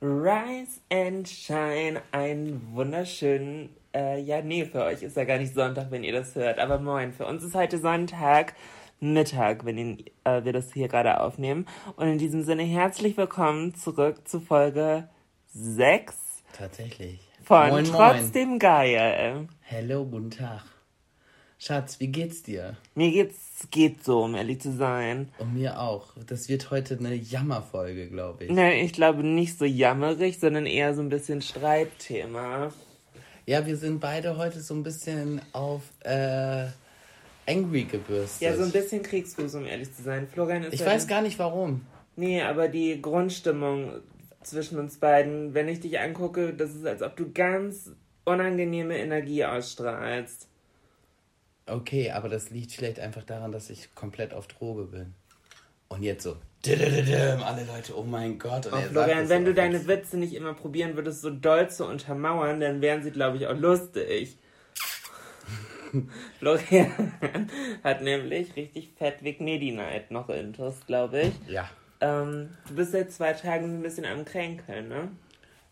Rise and Shine, einen wunderschönen, äh, ja, nee, für euch ist ja gar nicht Sonntag, wenn ihr das hört, aber moin, für uns ist heute Sonntag, Mittag, wenn ihn, äh, wir das hier gerade aufnehmen. Und in diesem Sinne herzlich willkommen zurück zu Folge 6 Tatsächlich. von moin, Trotzdem moin. geil. Hello, guten Tag. Schatz, wie geht's dir? Mir geht's, geht so, um ehrlich zu sein. Und mir auch. Das wird heute eine Jammerfolge, glaube ich. Ne, ich glaube nicht so jammerig, sondern eher so ein bisschen Streitthema. Ja, wir sind beide heute so ein bisschen auf äh, Angry gebürstet. Ja, so ein bisschen Kriegsfuß, um ehrlich zu sein. Florian ist Ich weiß gar nicht warum. Nee, aber die Grundstimmung zwischen uns beiden, wenn ich dich angucke, das ist, als ob du ganz unangenehme Energie ausstrahlst. Okay, aber das liegt vielleicht einfach daran, dass ich komplett auf Droge bin. Und jetzt so. Alle Leute, oh mein Gott. Und Oh, Florian, wenn du deine Witze nicht immer probieren würdest, so doll zu untermauern, dann wären sie, glaube ich, auch lustig. Florian hat nämlich richtig fett Vic Medi Night noch intus, glaube ich. Ja. Ähm, du bist seit zwei Tagen so ein bisschen am Kränkeln, ne?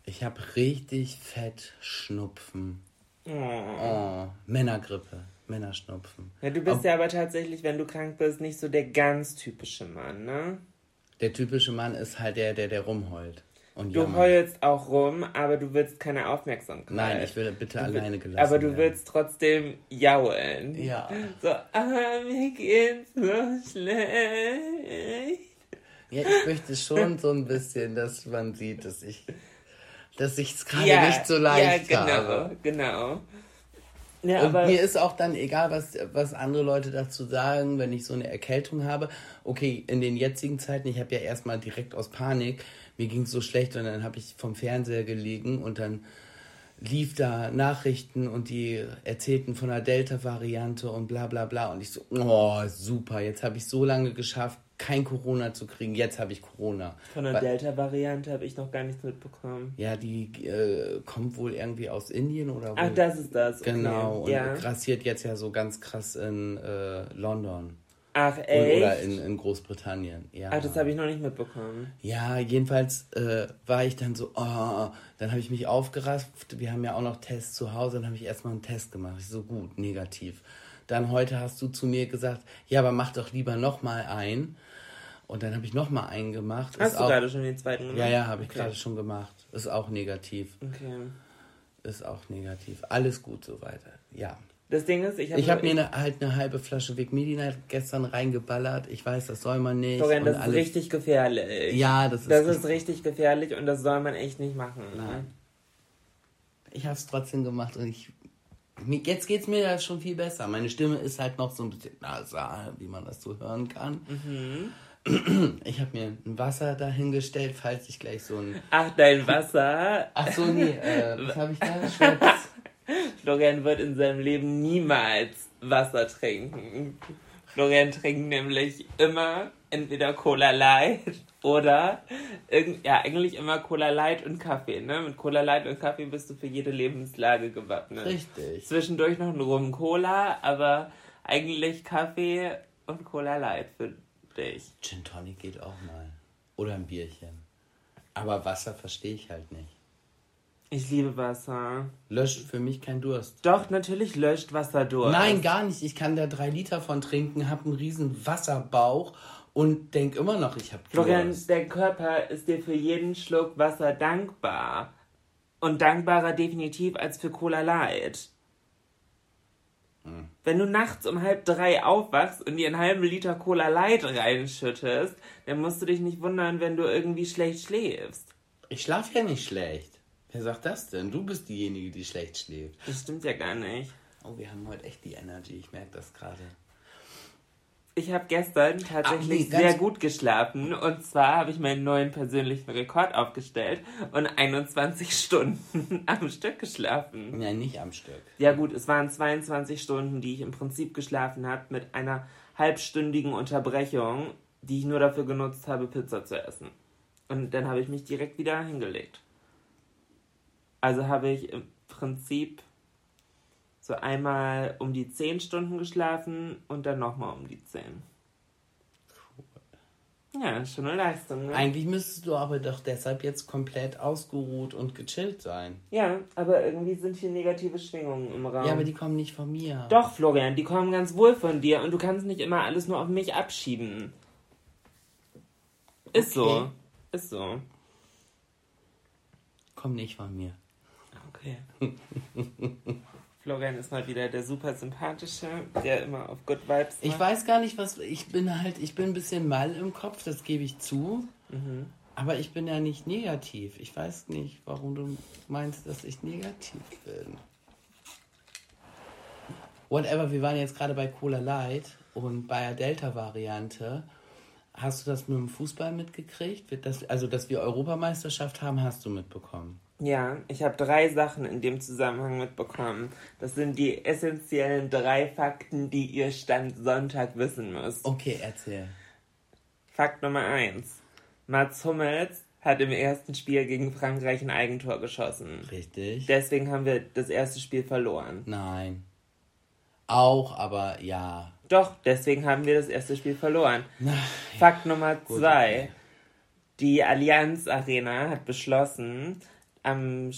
Ich habe richtig fett Schnupfen. Oh. Oh, Männergrippe. Männerschnupfen. Ja, du bist Ob- ja aber tatsächlich, wenn du krank bist, nicht so der ganz typische Mann, ne? Der typische Mann ist halt der, der, der rumheult. Und Du jammert. heulst auch rum, aber du willst keine Aufmerksamkeit. Nein, ich will bitte Du alleine gelassen Aber du werden. willst trotzdem jaulen. Ja. So, ah, mir geht's so schlecht. Ja, ich möchte schon so ein bisschen, dass man sieht, dass ich dass ich es gerade ja, nicht so leicht Ja, genau, habe. genau. Ja, Und mir ist auch dann egal, was, was andere Leute dazu sagen, wenn ich so eine Erkältung habe. Okay, in den jetzigen Zeiten, ich habe ja erstmal direkt aus Panik, mir ging es so schlecht und dann habe ich vom Fernseher gelegen und dann lief da Nachrichten und die erzählten von der Delta-Variante und bla bla bla. Und ich so, oh, super, jetzt habe ich so lange geschafft, kein Corona zu kriegen. Jetzt habe ich Corona. von der Delta-Variante habe ich noch gar nichts mitbekommen. Ja, die äh, kommt wohl irgendwie aus Indien oder wo? Ach, das ist das. Okay. Genau, und ja. grassiert jetzt ja so ganz krass in äh, London. Ach, echt? oder in, in Großbritannien. Ja. Ach, das habe ich noch nicht mitbekommen. Ja, jedenfalls äh, war ich dann so, oh, dann habe ich mich aufgerafft. Wir haben ja auch noch Tests zu Hause. Dann habe ich erstmal einen Test gemacht. Ich so, gut, negativ. Dann heute hast du zu mir gesagt, ja, aber mach doch lieber nochmal ein. Und dann habe ich nochmal einen gemacht. Hast Ist du auch, gerade schon den zweiten gemacht? Ja, ja, habe ich Okay. gerade schon gemacht. Ist auch negativ. Okay. Ist auch negativ. Alles gut so weiter. Ja. Das Ding ist, ich habe habe mir ne, halt eine halbe Flasche Vic Medi-Night gestern reingeballert. Ich weiß, das soll man nicht. Florian, das ist alles- richtig gefährlich. Ja, das ist Das ist richtig gefährlich und das soll man echt nicht machen. Nein. Ich habe es trotzdem gemacht und ich. Jetzt geht's mir ja schon viel besser. Meine Stimme ist halt noch so ein bisschen nasal, wie man das so hören kann. Ich habe mir ein Wasser dahingestellt, falls ich gleich so ein. Ach, dein Wasser. Ach so, nee, äh, was habe ich da? Schwepps. Florian wird in seinem Leben niemals Wasser trinken. Florian trinkt nämlich immer entweder Cola Light oder irgend, ja, eigentlich immer Cola Light und Kaffee. Ne? Mit Cola Light und Kaffee bist du für jede Lebenslage gewappnet. Richtig. Zwischendurch noch ein Rum Cola, aber eigentlich Kaffee und Cola Light für dich. Gin Tonic geht auch mal. Oder ein Bierchen. Aber Wasser verstehe ich halt nicht. Ich liebe Wasser. Löscht für mich keinen Durst. Doch, natürlich löscht Wasser durch. Nein, gar nicht. Ich kann da drei Liter von trinken, habe einen riesen Wasserbauch und denk immer noch, ich habe Florian, Durst. der Körper ist dir für jeden Schluck Wasser dankbar. Und dankbarer definitiv als für Cola Light. Hm. Wenn du nachts um halb drei aufwachst und dir einen halben Liter Cola Light reinschüttest, dann musst du dich nicht wundern, wenn du irgendwie schlecht schläfst. Ich schlafe ja nicht schlecht. Wer sagt das denn? Du bist diejenige, die schlecht schläft. Das stimmt ja gar nicht. Oh, wir haben heute echt die Energy. Ich merke das gerade. Ich habe gestern tatsächlich nee, ganz- sehr gut geschlafen. Und zwar habe ich meinen neuen persönlichen Rekord aufgestellt und 21 Stunden am Stück geschlafen. Nein, nicht am Stück. Ja gut, es waren 22 Stunden, die ich im Prinzip geschlafen habe, mit einer halbstündigen Unterbrechung, die ich nur dafür genutzt habe, Pizza zu essen. Und dann habe ich mich direkt wieder hingelegt. Also habe ich im Prinzip so einmal um die 10 Stunden geschlafen und dann nochmal um die 10. Ja, ist schon eine Leistung, ne? Eigentlich müsstest du aber doch deshalb jetzt komplett ausgeruht und gechillt sein. ja, aber irgendwie sind hier negative Schwingungen im Raum. Ja, aber die kommen nicht von mir. Doch, Florian, die kommen ganz wohl von dir und du kannst nicht immer alles nur auf mich abschieben. Ist so. Okay. Ist so. Kommen nicht von mir. Okay. Florian ist mal wieder der super sympathische, der immer auf Good Vibes Ich macht. weiß gar nicht, was. Ich bin halt, ich bin ein bisschen mal im Kopf, das gebe ich zu. Mhm. Aber ich bin ja nicht negativ. Ich weiß nicht, warum du meinst, dass ich negativ bin. Whatever, wir waren jetzt gerade bei Cola Light und bei der Delta-Variante. Hast du das mit dem Fußball mitgekriegt? Das, also, dass wir Europameisterschaft haben, hast du mitbekommen. Ja, ich habe drei Sachen in dem Zusammenhang mitbekommen. Das sind die essentiellen drei Fakten, die ihr Stand Sonntag wissen müsst. Okay, erzähl. Fakt Nummer eins. Mats Hummels hat im ersten Spiel gegen Frankreich ein Eigentor geschossen. Richtig? Deswegen haben wir das erste Spiel verloren. Nein. Auch, aber ja. Doch, deswegen haben wir das erste Spiel verloren. Fakt Nummer zwei. okay. Die Allianz Arena hat beschlossen, am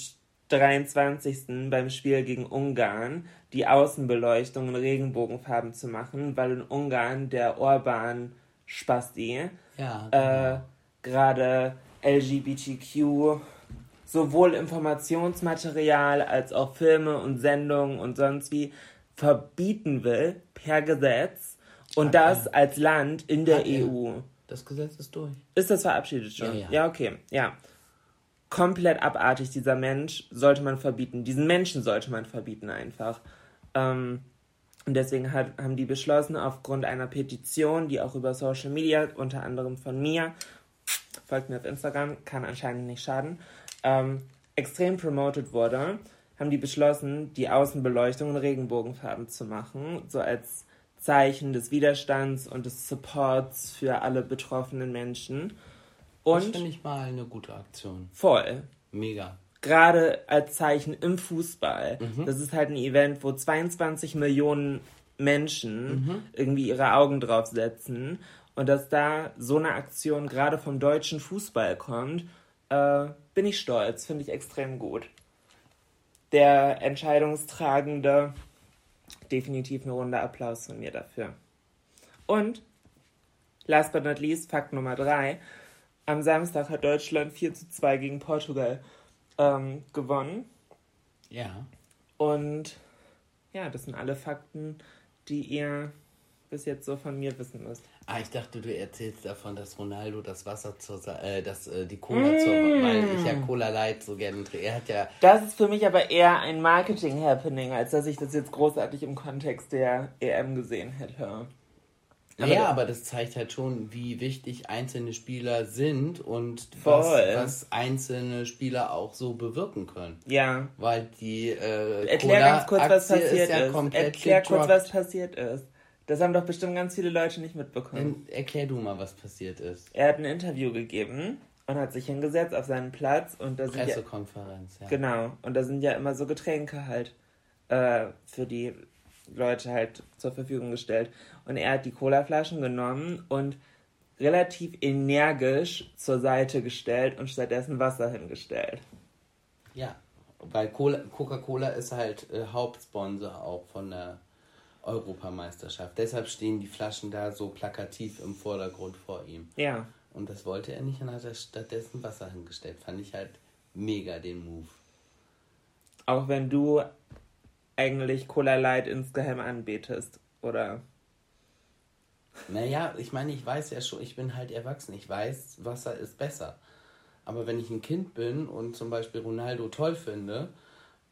23. beim Spiel gegen Ungarn die Außenbeleuchtung in Regenbogenfarben zu machen, weil in Ungarn der Orban Spasti Ja. äh, gerade LGBTQ sowohl Informationsmaterial als auch Filme und Sendungen und sonst wie verbieten will per Gesetz und das als Land in der er. EU. das Gesetz ist durch. Ist das verabschiedet schon? Ja, ja. okay. Ja. Komplett abartig, dieser Mensch sollte man verbieten. Diesen Menschen sollte man verbieten einfach. Ähm, und deswegen hat, haben die beschlossen, aufgrund einer Petition, die auch über Social Media, unter anderem von mir, folgt mir auf Instagram, kann anscheinend nicht schaden, ähm, extrem promoted wurde, haben die beschlossen, die Außenbeleuchtung in Regenbogenfarben zu machen, so als Zeichen des Widerstands und des Supports für alle betroffenen Menschen. Das Und finde ich mal eine gute Aktion. voll. Mega. Gerade als Zeichen im Fußball. Mhm. Das ist halt ein Event, wo 22 Millionen Menschen Mhm. irgendwie ihre Augen drauf setzen. Und dass da so eine Aktion gerade vom deutschen Fußball kommt, äh, bin ich stolz. Finde ich extrem gut. Der Entscheidungstragende, definitiv eine Runde Applaus von mir dafür. Und, last but not least, Fakt Nummer drei. Am Samstag hat Deutschland 4 zu 2 gegen Portugal ähm, gewonnen. Ja. Und ja, das sind alle Fakten, die ihr bis jetzt so von mir wissen müsst. Ah, ich dachte, du erzählst davon, dass Ronaldo das Wasser zur, Sa- äh, das, äh, die Cola zur, weil ich ja Cola Light so gerne trinke. Er hat ja, Das ist für mich aber eher ein Marketing-Happening, als dass ich das jetzt großartig im Kontext der EM gesehen hätte. Ja, aber das zeigt halt schon, wie wichtig einzelne Spieler sind und was, was einzelne Spieler auch so bewirken können. Ja. Weil die äh, Erklär ganz kurz, was Cola-Aktie passiert ist. Ja ist. Erklär kurz, gedroppt. was passiert ist. Das haben doch bestimmt ganz viele Leute nicht mitbekommen. Dann erklär du mal, was passiert ist. Er hat ein Interview gegeben und hat sich hingesetzt auf seinen Platz und da sind ja, Pressekonferenz, ja. Genau. Und da sind ja immer so Getränke halt äh, für die Leute halt zur Verfügung gestellt. Und er hat die Colaflaschen genommen und relativ energisch zur Seite gestellt und stattdessen Wasser hingestellt. Ja, weil Cola- Coca-Cola ist halt äh, Hauptsponsor auch von der Europameisterschaft. Deshalb stehen die Flaschen da so plakativ im Vordergrund vor ihm. Ja. Und das wollte er nicht und hat er stattdessen Wasser hingestellt. Fand ich halt mega den Move. Auch wenn du eigentlich Cola Light insgeheim anbetest, oder? Naja, ich meine, ich weiß ja schon, ich bin halt erwachsen. Ich weiß, Wasser ist besser. Aber wenn ich ein Kind bin und zum Beispiel Ronaldo toll finde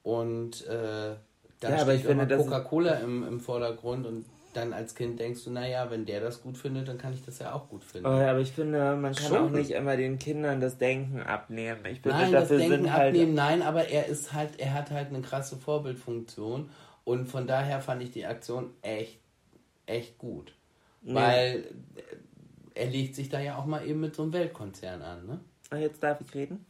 und äh, da Ja, aber steht Coca-Cola im, im Vordergrund und dann als Kind denkst du, naja, wenn der das gut findet, dann kann ich das ja auch gut finden. Oh, aber ich finde, man kann Schon. auch nicht immer den Kindern das Denken abnehmen. Ich finde, Nein, das dafür Denken sind halt. abnehmen, nein, aber er ist halt, er hat halt eine krasse Vorbildfunktion und von daher fand ich die Aktion echt, echt gut. Weil äh, er legt sich da ja auch mal eben mit so einem Weltkonzern an, ne? Ah, Jetzt darf ich reden.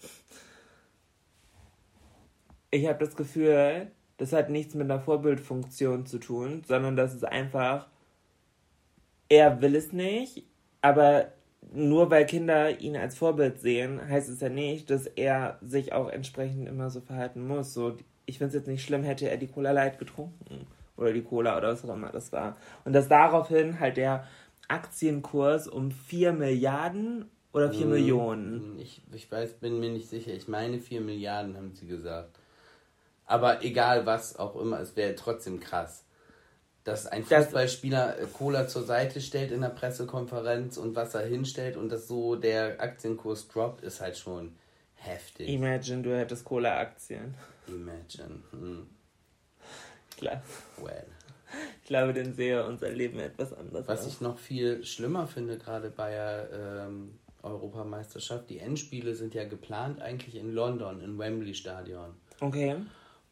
Ich habe das Gefühl, das hat nichts mit einer Vorbildfunktion zu tun, sondern das ist einfach, er will es nicht, aber nur weil Kinder ihn als Vorbild sehen, heißt es ja nicht, dass er sich auch entsprechend immer so verhalten muss. So, ich finde es jetzt nicht schlimm, hätte er die Cola Light getrunken. Oder die Cola oder was auch immer das war. Und dass daraufhin halt der Aktienkurs um 4 Milliarden oder 4 Millionen. Ich, ich weiß, bin mir nicht sicher. Ich meine 4 Milliarden, haben sie gesagt. Aber egal was auch immer, es wäre trotzdem krass. Dass ein Fußballspieler äh, Cola zur Seite stellt in der Pressekonferenz und Wasser hinstellt und dass so der Aktienkurs droppt, ist halt schon heftig. Imagine, du hättest Cola-Aktien. Imagine. Hm. Klar. Well. Ich glaube, dann sehe unser Leben etwas anders Was aus. ich noch viel schlimmer finde, gerade bei der ähm, Europameisterschaft, die Endspiele sind ja geplant eigentlich in London, im Wembley Stadion. Okay.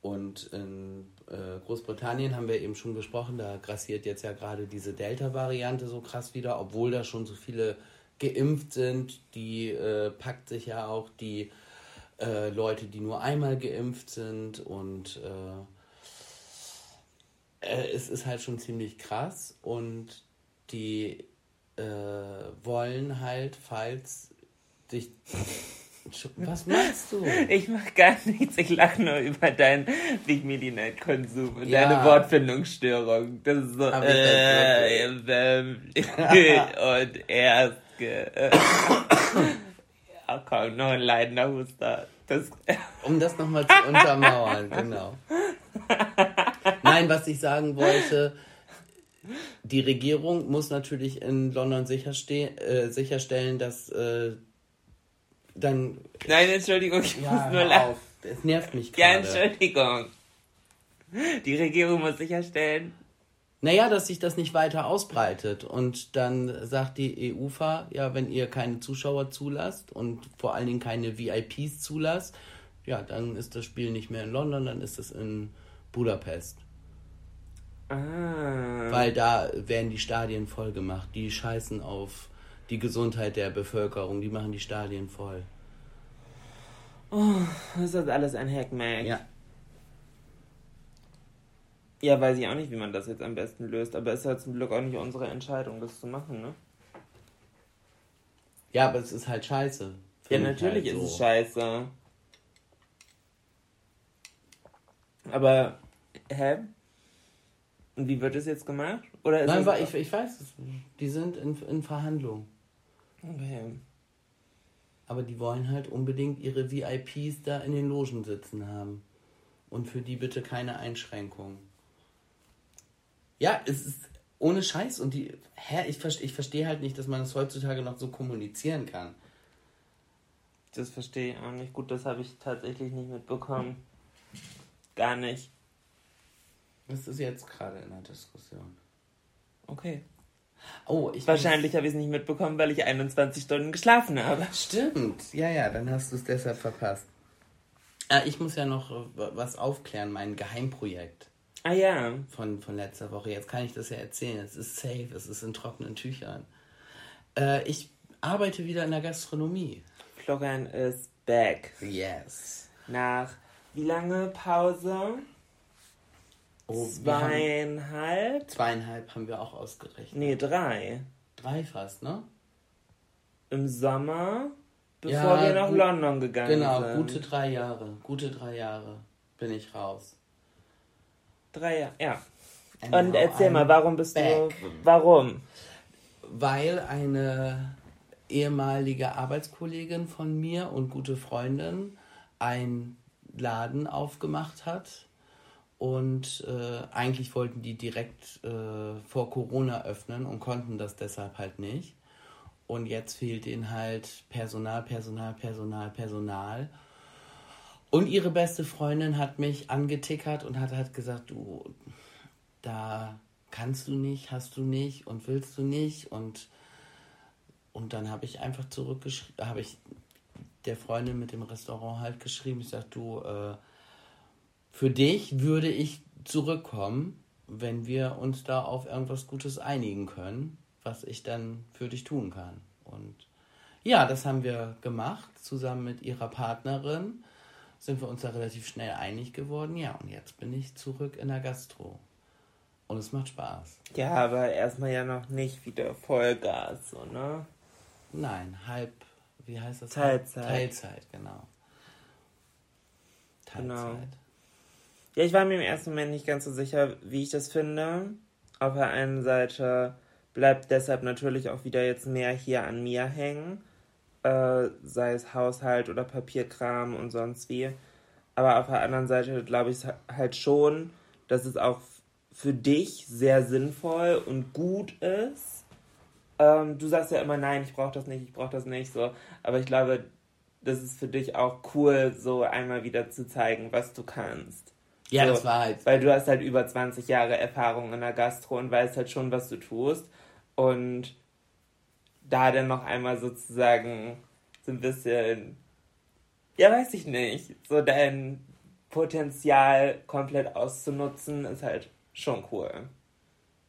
Und in äh, Großbritannien haben wir eben schon besprochen, da grassiert jetzt ja gerade diese Delta-Variante so krass wieder, obwohl da schon so viele geimpft sind. Die äh, packt sich ja auch die äh, Leute, die nur einmal geimpft sind. Und äh, äh, es ist halt schon ziemlich krass. Und die äh, wollen halt, falls sich. Was machst du? Ich mach gar nichts, ich lache nur über deinen Big Midi Night Konsum und Ja. deine Wortfindungsstörung. Das ist so, ich äh, ähm, und erst, äh, ja, komm, noch ein leidender Huster. Das, Um das nochmal zu untermauern, genau. Nein, was ich sagen wollte, die Regierung muss natürlich in London sicherste äh, sicherstellen, dass äh, dann. nein, Entschuldigung, ich Ja, muss nur lachen. Es nervt mich Ja, gerade. Entschuldigung. Die Regierung muss sicherstellen, Naja, dass sich das nicht weiter ausbreitet. Und dann sagt die EUFA, ja, wenn ihr keine Zuschauer zulasst und vor allen Dingen keine VIPs zulasst, ja, dann ist das Spiel nicht mehr in London, dann ist es in Budapest. ah, Weil da werden die Stadien voll gemacht. Die scheißen auf die Gesundheit der Bevölkerung. Die machen die Stadien voll. ist das alles ein Hackmack? Ja. Ja, weiß ich auch nicht, wie man das jetzt am besten löst, aber es ist halt zum Glück auch nicht unsere Entscheidung, das zu machen, ne? Ja, aber es ist halt scheiße. Ja, ich natürlich halt ist so. es scheiße. Aber, hä? Und wie wird es jetzt gemacht? Oder ist Nein, ich, ich weiß es. Die sind in, in Verhandlung. Okay. Aber die wollen halt unbedingt ihre VIPs da in den Logen sitzen haben. Und für die bitte keine Einschränkungen. Ja, es ist ohne Scheiß. Und die. Hä, ich, verste- ich verstehe halt nicht, dass man das heutzutage noch so kommunizieren kann. Das verstehe ich auch nicht. Gut, das habe ich tatsächlich nicht mitbekommen. Gar nicht. Das ist jetzt gerade in der Diskussion. Okay. Oh, ich Wahrscheinlich habe ich es nicht mitbekommen, weil ich 21 Stunden geschlafen habe. Stimmt, ja, ja, dann hast du es deshalb verpasst. Ah, ich muss ja noch äh, was aufklären, mein Geheimprojekt Ah ja. von, von letzter Woche. Jetzt kann ich das ja erzählen. Es ist safe, es ist in trockenen Tüchern. Äh, ich arbeite wieder in der Gastronomie. Florian ist back. Yes. Nach wie lange Pause? Oh, wir haben, Zweieinhalb? zweieinhalb haben wir auch ausgerechnet. Nee, drei. Drei fast, ne? Im Sommer, bevor Ja, wir nach gut- London gegangen Genau, sind. gute drei Jahre. Gute drei Jahre bin ich raus. Drei Jahre, ja. And Und erzähl I'm mal, warum bist back. du. Warum? Weil eine ehemalige Arbeitskollegin von mir und gute Freundin einen Laden aufgemacht hat. Und äh, eigentlich wollten die direkt äh, vor Corona öffnen und konnten das deshalb halt nicht. Und jetzt fehlt ihnen halt Personal, Personal, Personal, Personal. Und ihre beste Freundin hat mich angetickert und hat halt gesagt, du, da kannst du nicht, hast du nicht und willst du nicht. Und, und dann habe ich einfach zurückgeschrieben, habe ich der Freundin mit dem Restaurant halt geschrieben, ich sag, du, äh, für dich würde ich zurückkommen, wenn wir uns da auf irgendwas Gutes einigen können, was ich dann für dich tun kann. Und ja, das haben wir gemacht, zusammen mit ihrer Partnerin. Sind wir uns da relativ schnell einig geworden. Ja, und jetzt bin ich zurück in der Gastro. Und es macht Spaß. Ja, aber erstmal ja noch nicht wieder Vollgas, so, ne? Nein, halb, wie heißt das? Teilzeit. Teilzeit, genau. Teilzeit. Genau. Ja, ich war mir im ersten Moment nicht ganz so sicher, wie ich das finde. Auf der einen Seite bleibt deshalb natürlich auch wieder jetzt mehr hier an mir hängen, äh, sei es Haushalt oder Papierkram und sonst wie. Aber auf der anderen Seite glaube ich halt schon, dass es auch für dich sehr sinnvoll und gut ist. Ähm, du sagst ja immer, nein, ich brauche das nicht, ich brauche das nicht, so. Aber ich glaube, das ist für dich auch cool, so einmal wieder zu zeigen, was du kannst. Ja, so, das war halt. Weil du hast halt über 20 Jahre Erfahrung in der Gastro und weißt halt schon, was du tust. Und da dann noch einmal sozusagen so ein bisschen, ja, weiß ich nicht, so dein Potenzial komplett auszunutzen, ist halt schon cool.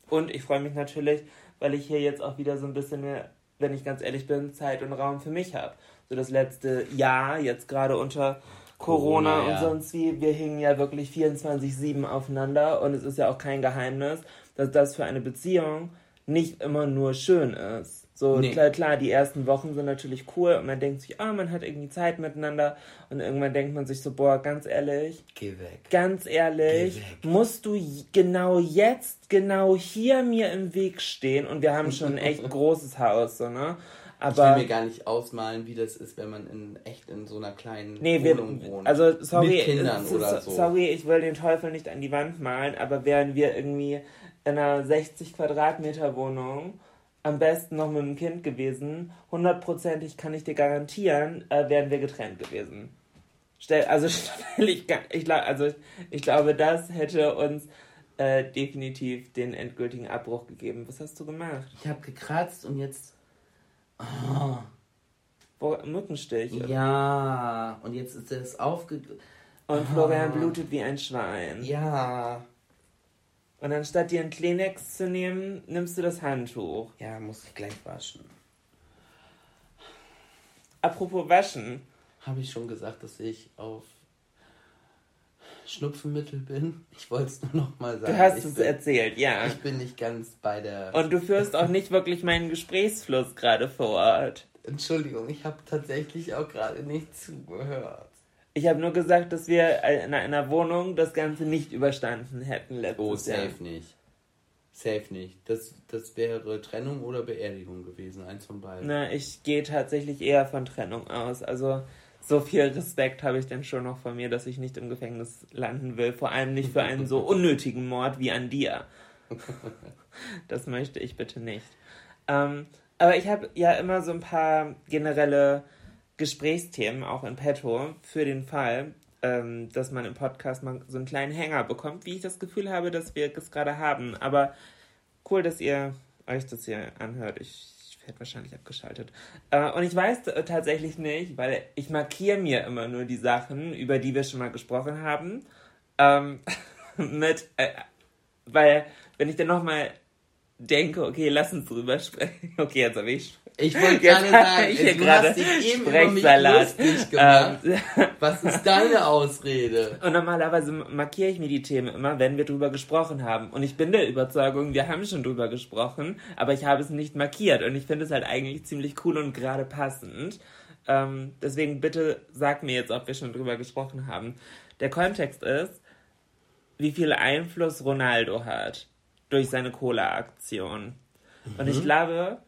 Und ich freue mich natürlich, weil ich hier jetzt auch wieder so ein bisschen mehr, wenn ich ganz ehrlich bin, Zeit und Raum für mich habe. So das letzte Jahr, jetzt gerade unter Corona, Corona, und ja. sonst wie, wir hingen ja wirklich 24-7 aufeinander und es ist ja auch kein Geheimnis, dass das für eine Beziehung nicht immer nur schön ist. So, Nee. klar, klar, die ersten Wochen sind natürlich cool und man denkt sich, ah, man hat irgendwie Zeit miteinander und irgendwann denkt man sich so, boah, ganz ehrlich, Geh weg. ganz ehrlich, weg. musst du genau jetzt, genau hier mir im Weg stehen und wir haben schon ein echt großes Haus, so, ne? Ich will Aber, mir gar nicht ausmalen, wie das ist, wenn man in echt in so einer kleinen nee, wir, Wohnung wohnt. also, sorry, Mit Kindern es- oder so. sorry, ich will den Teufel nicht an die Wand malen, aber wären wir irgendwie in einer 60 Quadratmeter Wohnung, am besten noch mit einem Kind gewesen, hundertprozentig kann ich dir garantieren, äh, wären wir getrennt gewesen. Stell, also stell ich, ich, also ich glaube, das hätte uns äh, definitiv den endgültigen Abbruch gegeben. Was hast du gemacht? ich habe gekratzt und jetzt. Oh, Wo, Mückenstich. ja, und jetzt ist es aufge. Und Florian blutet wie ein Schwein. Ja. Und anstatt dir einen Kleenex zu nehmen, nimmst du das Handtuch. Ja, muss ich gleich waschen. Apropos Waschen. Habe ich schon gesagt, dass ich auf Schnupfenmittel bin? Ich wollte es nur noch mal sagen. Du hast ich es bin, erzählt, ja. Ich bin nicht ganz bei der. Und du führst auch nicht wirklich meinen Gesprächsfluss gerade vor Ort. Entschuldigung, ich habe tatsächlich auch gerade nicht zugehört. Ich habe nur gesagt, dass wir in einer Wohnung das Ganze nicht überstanden hätten letztes Oh, Jahr. safe nicht. Safe nicht. Das, das wäre Trennung oder Beerdigung gewesen, eins von beiden. Na, ich gehe tatsächlich eher von Trennung aus. Also so viel Respekt habe ich denn schon noch von mir, dass ich nicht im Gefängnis landen will. Vor allem nicht für einen so unnötigen Mord wie an dir. Das möchte ich bitte nicht. Ähm, aber ich habe ja immer so ein paar generelle Gesprächsthemen auch in petto für den Fall, ähm, dass man im Podcast mal so einen kleinen Hänger bekommt, wie ich das Gefühl habe, dass wir es gerade haben. Aber cool, dass ihr euch das hier anhört. Ich, ich werde wahrscheinlich abgeschaltet. Äh, und ich weiß äh, tatsächlich nicht, weil ich markiere mir immer nur die Sachen, über die wir schon mal gesprochen haben. Ähm, mit, äh, weil, wenn ich dann nochmal denke, okay, lass uns drüber sprechen. Okay, jetzt habe ich. Ich wollte gerade hab sagen, ich du gerade hast dich eben über mich lustig gemacht. Ähm, Was ist deine Ausrede? Und normalerweise markiere ich mir die Themen immer, wenn wir drüber gesprochen haben. Und ich bin der Überzeugung, wir haben schon drüber gesprochen, aber ich habe es nicht markiert. Und ich finde es halt eigentlich ziemlich cool und gerade passend. Ähm, deswegen bitte sag mir jetzt, ob wir schon drüber gesprochen haben. Der Kontext ist, wie viel Einfluss Ronaldo hat durch seine Cola-Aktion. Und ich glaube,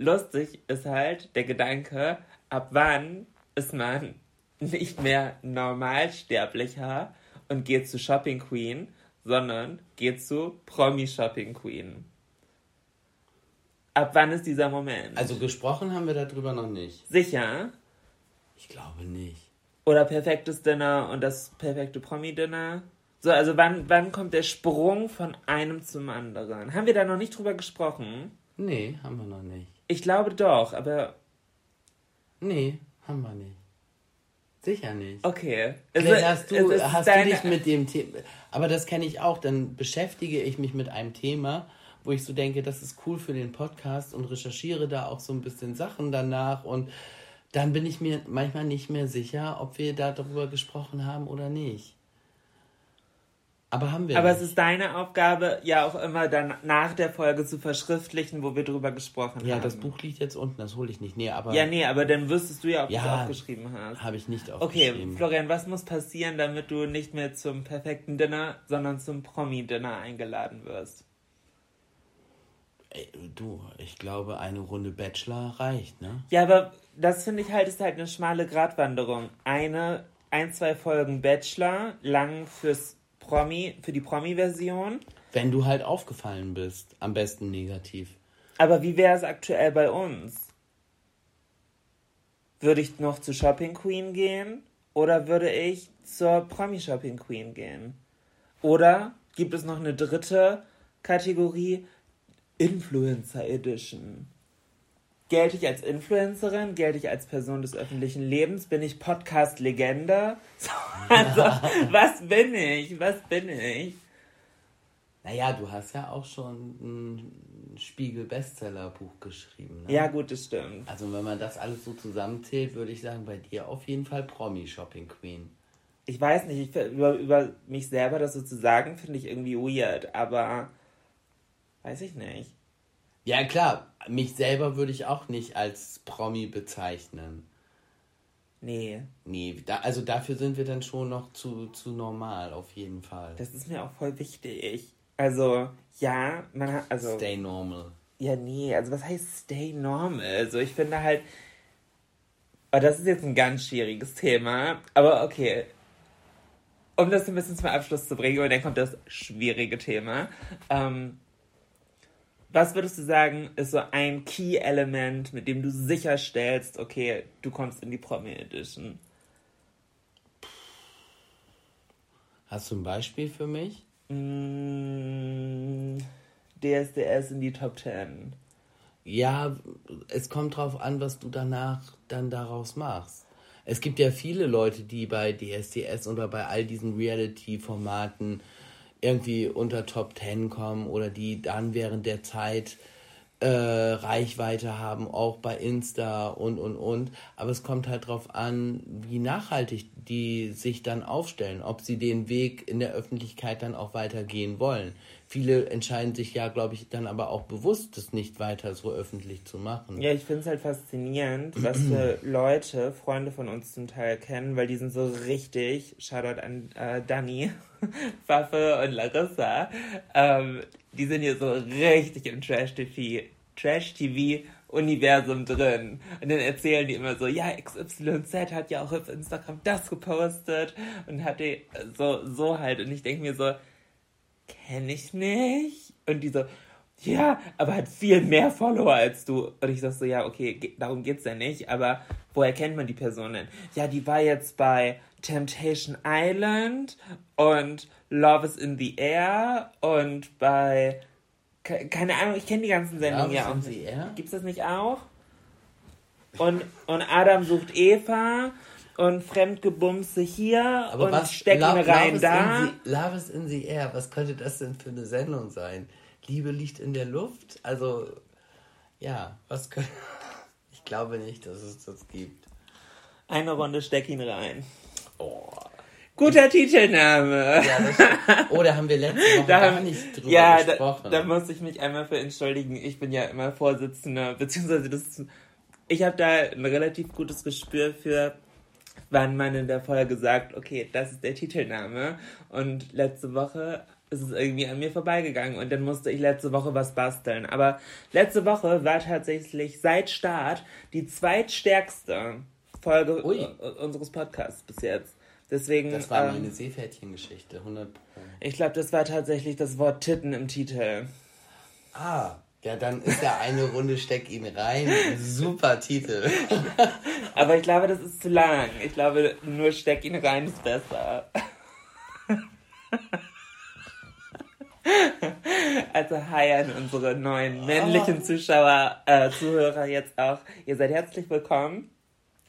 lustig ist halt der Gedanke, ab wann ist man nicht mehr normalsterblicher und geht zu Shopping Queen, sondern geht zu Promi Shopping Queen. Ab wann ist dieser Moment? Also gesprochen haben wir darüber noch nicht. Sicher? Ich glaube nicht. Oder perfektes Dinner und das perfekte Promi-Dinner? So, also wann, wann kommt der Sprung von einem zum anderen? Haben wir da noch nicht drüber gesprochen? Nee, haben wir noch nicht. Ich glaube doch, aber Nee, haben wir nicht. Sicher nicht. okay. Vielleicht hast du, hast du deine- dich mit dem Thema. Aber das kenne ich auch. Dann beschäftige ich mich mit einem Thema, wo ich so denke, das ist cool für den Podcast und recherchiere da auch so ein bisschen Sachen danach. Und dann bin ich mir manchmal nicht mehr sicher, ob wir da darüber gesprochen haben oder nicht. Aber haben wir Aber nicht. es ist deine Aufgabe, ja auch immer dann nach der Folge zu verschriftlichen, wo wir drüber gesprochen ja, haben. das Buch liegt jetzt unten, das hole ich nicht. Nee, aber Ja, nee, aber dann wüsstest du ja, ob du es Ja, aufgeschrieben hast. habe ich nicht Okay, aufgeschrieben. Florian, was muss passieren, damit du nicht mehr zum perfekten Dinner, sondern zum Promi-Dinner eingeladen wirst? Ey, du, ich glaube, eine Runde Bachelor reicht, ne? Ja, aber das finde ich halt, ist halt eine schmale Gratwanderung. Eine, ein, zwei Folgen Bachelor, lang fürs Promi, für die Promi-Version. Wenn du halt aufgefallen bist, am besten negativ. Aber wie wäre es aktuell bei uns? Würde ich noch zu Shopping Queen gehen oder würde ich zur Promi Shopping Queen gehen? Oder gibt es noch eine dritte Kategorie? Influencer Edition. Gelte ich als Influencerin? Gelte ich als Person des öffentlichen Lebens? Bin ich Podcast-Legende? So, also, was bin ich? Was bin ich? Naja, du hast ja auch schon ein Spiegel-Bestseller-Buch geschrieben. Ne? Ja, gut, das stimmt. Also wenn man das alles so zusammenzählt, würde ich sagen, bei dir auf jeden Fall Promi-Shopping Queen. ich weiß nicht, ich, über, über mich selber das so zu sagen, finde ich irgendwie weird, aber weiß ich nicht. Ja klar, mich selber würde ich auch nicht als Promi bezeichnen. Nee, Nee, da, also dafür sind wir dann schon noch zu, zu normal, auf jeden Fall. das ist mir auch voll wichtig. Also, ja, man hat, also, Stay normal. ja, nee, also was heißt stay normal? Also, ich finde halt, oh, das ist jetzt ein ganz schwieriges Thema, aber okay. Um das ein bisschen zum Abschluss zu bringen, und dann kommt das schwierige Thema. Ähm, was würdest du sagen, ist so ein Key-Element, mit dem du sicherstellst, okay, du kommst in die Promi Edition? Hast du ein Beispiel für mich? Mm, DSDS in die Top 10. Ja, es kommt drauf an, was du danach dann daraus machst. Es gibt ja viele Leute, die bei DSDS oder bei all diesen Reality-Formaten irgendwie unter Top 10 kommen oder die dann während der Zeit äh, Reichweite haben, auch bei Insta und, und, und. Aber es kommt halt drauf an, wie nachhaltig die sich dann aufstellen, ob sie den Weg in der Öffentlichkeit dann auch weitergehen wollen. Viele entscheiden sich ja, glaube ich, dann aber auch bewusst, das nicht weiter so öffentlich zu machen. Ja, ich finde es halt faszinierend, was für Leute Freunde von uns zum Teil kennen, weil die sind so richtig, Shoutout an äh, Dani, Waffe und Larissa, ähm, die sind hier so richtig im Trash-TV, Trash-TV-Universum drin. Und dann erzählen die immer so, ja, XYZ hat ja auch auf Instagram das gepostet und hat die so, so halt. Und ich denke mir so, kenne ich nicht. Und die so, ja, aber hat viel mehr Follower als du. Und ich sag so, ja, okay, darum geht's ja nicht, aber woher kennt man die Person denn? Ja, die war jetzt bei Temptation Island und Love is in the Air und bei, ke- keine Ahnung, ich kenne die ganzen Sendungen ja auch nicht. Air? Gibt's das nicht auch? Und, und Adam sucht Eva und Fremdgebumse hier Aber und was Stecken Love- rein da. The, Love is in the air. Was könnte das denn für eine Sendung sein? Liebe liegt in der Luft? Also, ja, was könnte. Ich glaube nicht, dass es das gibt. Eine Runde steck ihn rein. Oh. Guter Titelname. Ja, das. Oh, da haben wir letzte Woche Da gar haben- nicht drüber ja, da, gesprochen. da muss ich mich einmal für entschuldigen. Ich bin ja immer Vorsitzender, beziehungsweise das ich habe da ein relativ gutes Gespür für, wann man in der Folge sagt, okay, das ist der Titelname. Und letzte Woche ist es irgendwie an mir vorbeigegangen und dann musste ich letzte Woche was basteln. Aber letzte Woche war tatsächlich seit Start die zweitstärkste Folge Ui. äh, unseres Podcasts bis jetzt. Deswegen, Das war ähm, meine Seepferdchen-Geschichte, 100 Pro. ich glaube, das war tatsächlich das Wort Titten im Titel. Ah, ja, dann ist ja eine Runde Steck ihn rein. Super Titel. Aber ich glaube, das ist zu lang. Ich glaube, nur steck ihn rein ist besser. Also hi an unsere neuen männlichen Zuschauer, äh, Zuhörer jetzt auch. Ihr seid herzlich willkommen.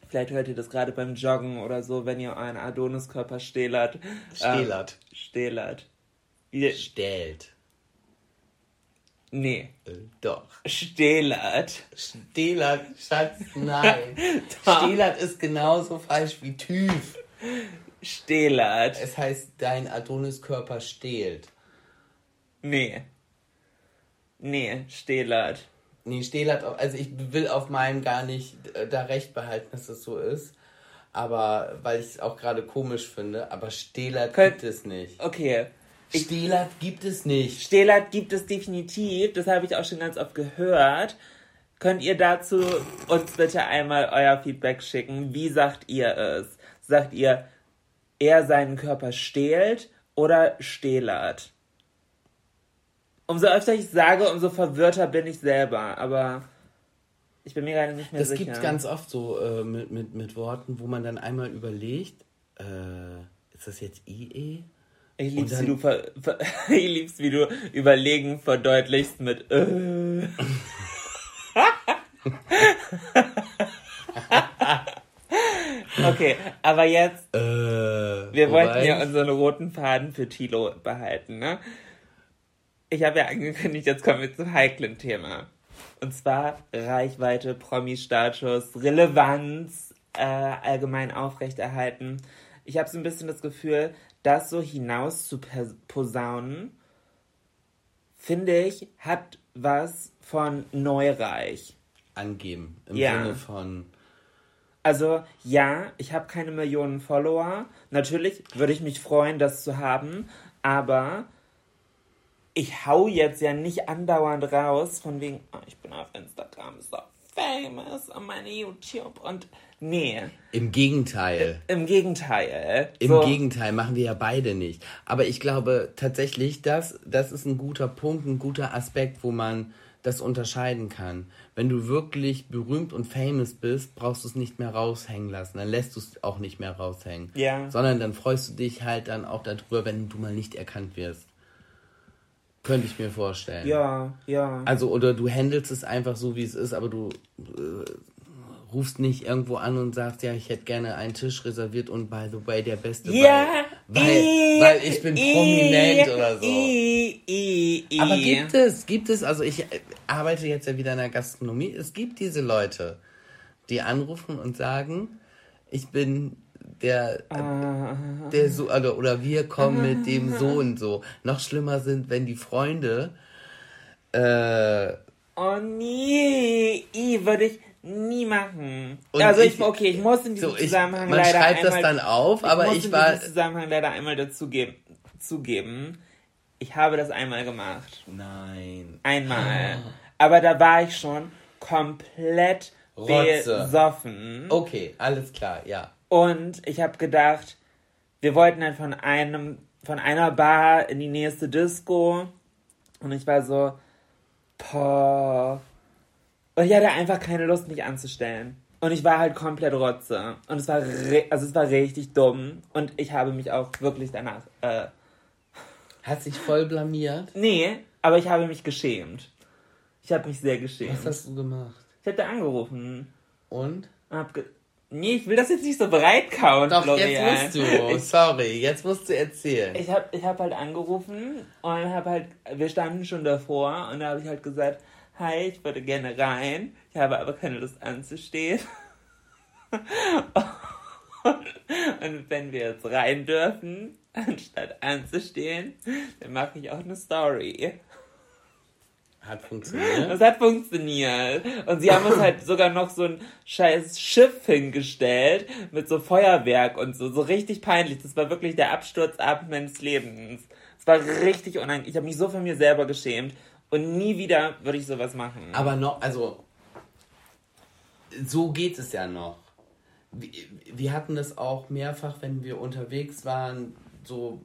Vielleicht hört ihr das gerade beim Joggen oder so, wenn ihr euren Adoniskörper stählert. Stählert. Ähm, stählert. Ihr, Stellt. Nee, Äh, Doch. stählert. Stählert, Schatz, nein. Doch. Stählert ist genauso falsch wie TÜV. Stählert. Es heißt, dein Adoniskörper stählt. Nee. Nee, stählert. Nee, Stählert, also ich will auf meinem gar nicht äh, da recht behalten, dass das so ist. Aber, weil ich es auch gerade komisch finde, aber Stählert Könnt- gibt es nicht. Okay. Stählert gibt es nicht. Stählert gibt es definitiv. Das habe ich auch schon ganz oft gehört. Könnt ihr dazu uns bitte einmal euer Feedback schicken? Wie sagt ihr es? Sagt ihr, er seinen Körper stählt oder stählert? Umso öfter ich sage, umso verwirrter bin ich selber. Aber ich bin mir gerade nicht mehr Das sicher. gibt ganz oft so äh, mit, mit, mit Worten, wo man dann einmal überlegt, äh, ist das jetzt IE? Ich lieb's, und wie dann- du ver, ver, ich lieb's, wie du Überlegen verdeutlichst mit äh. Okay, aber jetzt, Äh, wir wollten ja unseren roten Faden für Tilo behalten, ne? Ich habe ja angekündigt, jetzt kommen wir zum heiklen Thema. Und zwar Reichweite, Promi-Status, Relevanz äh, allgemein aufrechterhalten. Ich habe so ein bisschen das Gefühl, das so hinaus zu posaunen, finde ich, hat was von neureich. angeben. Im Ja. Sinne von, Also ja, ich habe keine Millionen Follower. Natürlich würde ich mich freuen, das zu haben, aber ich hau jetzt ja nicht andauernd raus von wegen, oh, ich bin auf Instagram so famous und meine YouTube und nee, im Gegenteil. im Gegenteil. Im so, Gegenteil, machen wir ja beide nicht. Aber ich glaube tatsächlich, das, das ist ein guter Punkt, ein guter Aspekt, wo man das unterscheiden kann. Wenn du wirklich berühmt und famous bist, brauchst du es nicht mehr raushängen lassen. Dann lässt du es auch nicht mehr raushängen. Ja. Sondern dann freust du dich halt dann auch darüber, wenn du mal nicht erkannt wirst. Könnte ich mir vorstellen. Ja, ja. Also, oder du handelst es einfach so, wie es ist, aber du äh, rufst nicht irgendwo an und sagst, ja, ich hätte gerne einen Tisch reserviert und by the way, der beste, ja, weil, i- weil, weil ich bin i- prominent oder so. i- Aber gibt es, gibt es, also ich äh, arbeite jetzt ja wieder in der Gastronomie, es gibt diese Leute, die anrufen und sagen, ich bin der, Ah. der so, oder, oder wir kommen mit dem so und so. Noch schlimmer sind, wenn die Freunde, äh, Oh nee, i, würde ich nie machen. Und also ich, ich- okay, ich muss in diesem So, ich, Zusammenhang man leider schreibt einmal, das dann auf, aber muss ich in war. diesem Zusammenhang leider einmal dazugeben, zugeben. Ich habe das einmal gemacht. Nein. Einmal. Aber da war ich schon komplett Rotze. besoffen. Okay, alles klar, ja. Und ich habe gedacht, wir wollten dann von einem, von einer Bar in die nächste Disco. Und ich war so, boah. Und ich hatte einfach keine Lust, mich anzustellen. Und ich war halt komplett Rotze. Und es war, also es war richtig dumm. Und ich habe mich auch wirklich danach, äh, Hat sich voll blamiert. nee, aber ich habe mich geschämt. Ich habe mich sehr Was geschämt. hast du gemacht? Ich hätte angerufen. Und? Hab ge nee, ich will das jetzt nicht so breit kauen, Doch, Florian. jetzt musst du. Sorry, jetzt musst du erzählen. Ich habe ich hab halt angerufen und habe halt, wir standen schon davor und da habe ich halt gesagt, hi, ich würde gerne rein, ich habe aber keine Lust anzustehen. Und wenn wir jetzt rein dürfen, anstatt anzustehen, dann mache ich auch eine Story. Hat funktioniert. Das hat funktioniert. Und sie haben uns halt sogar noch so ein scheiß Schiff hingestellt mit so Feuerwerk und so. So richtig peinlich. Das war wirklich der Absturzabend meines Lebens. Es war richtig unangenehm. Ich habe mich so von mir selber geschämt. Und nie wieder würde ich sowas machen. Aber noch, also, so geht es ja noch. Wir, wir hatten das auch mehrfach, wenn wir unterwegs waren, so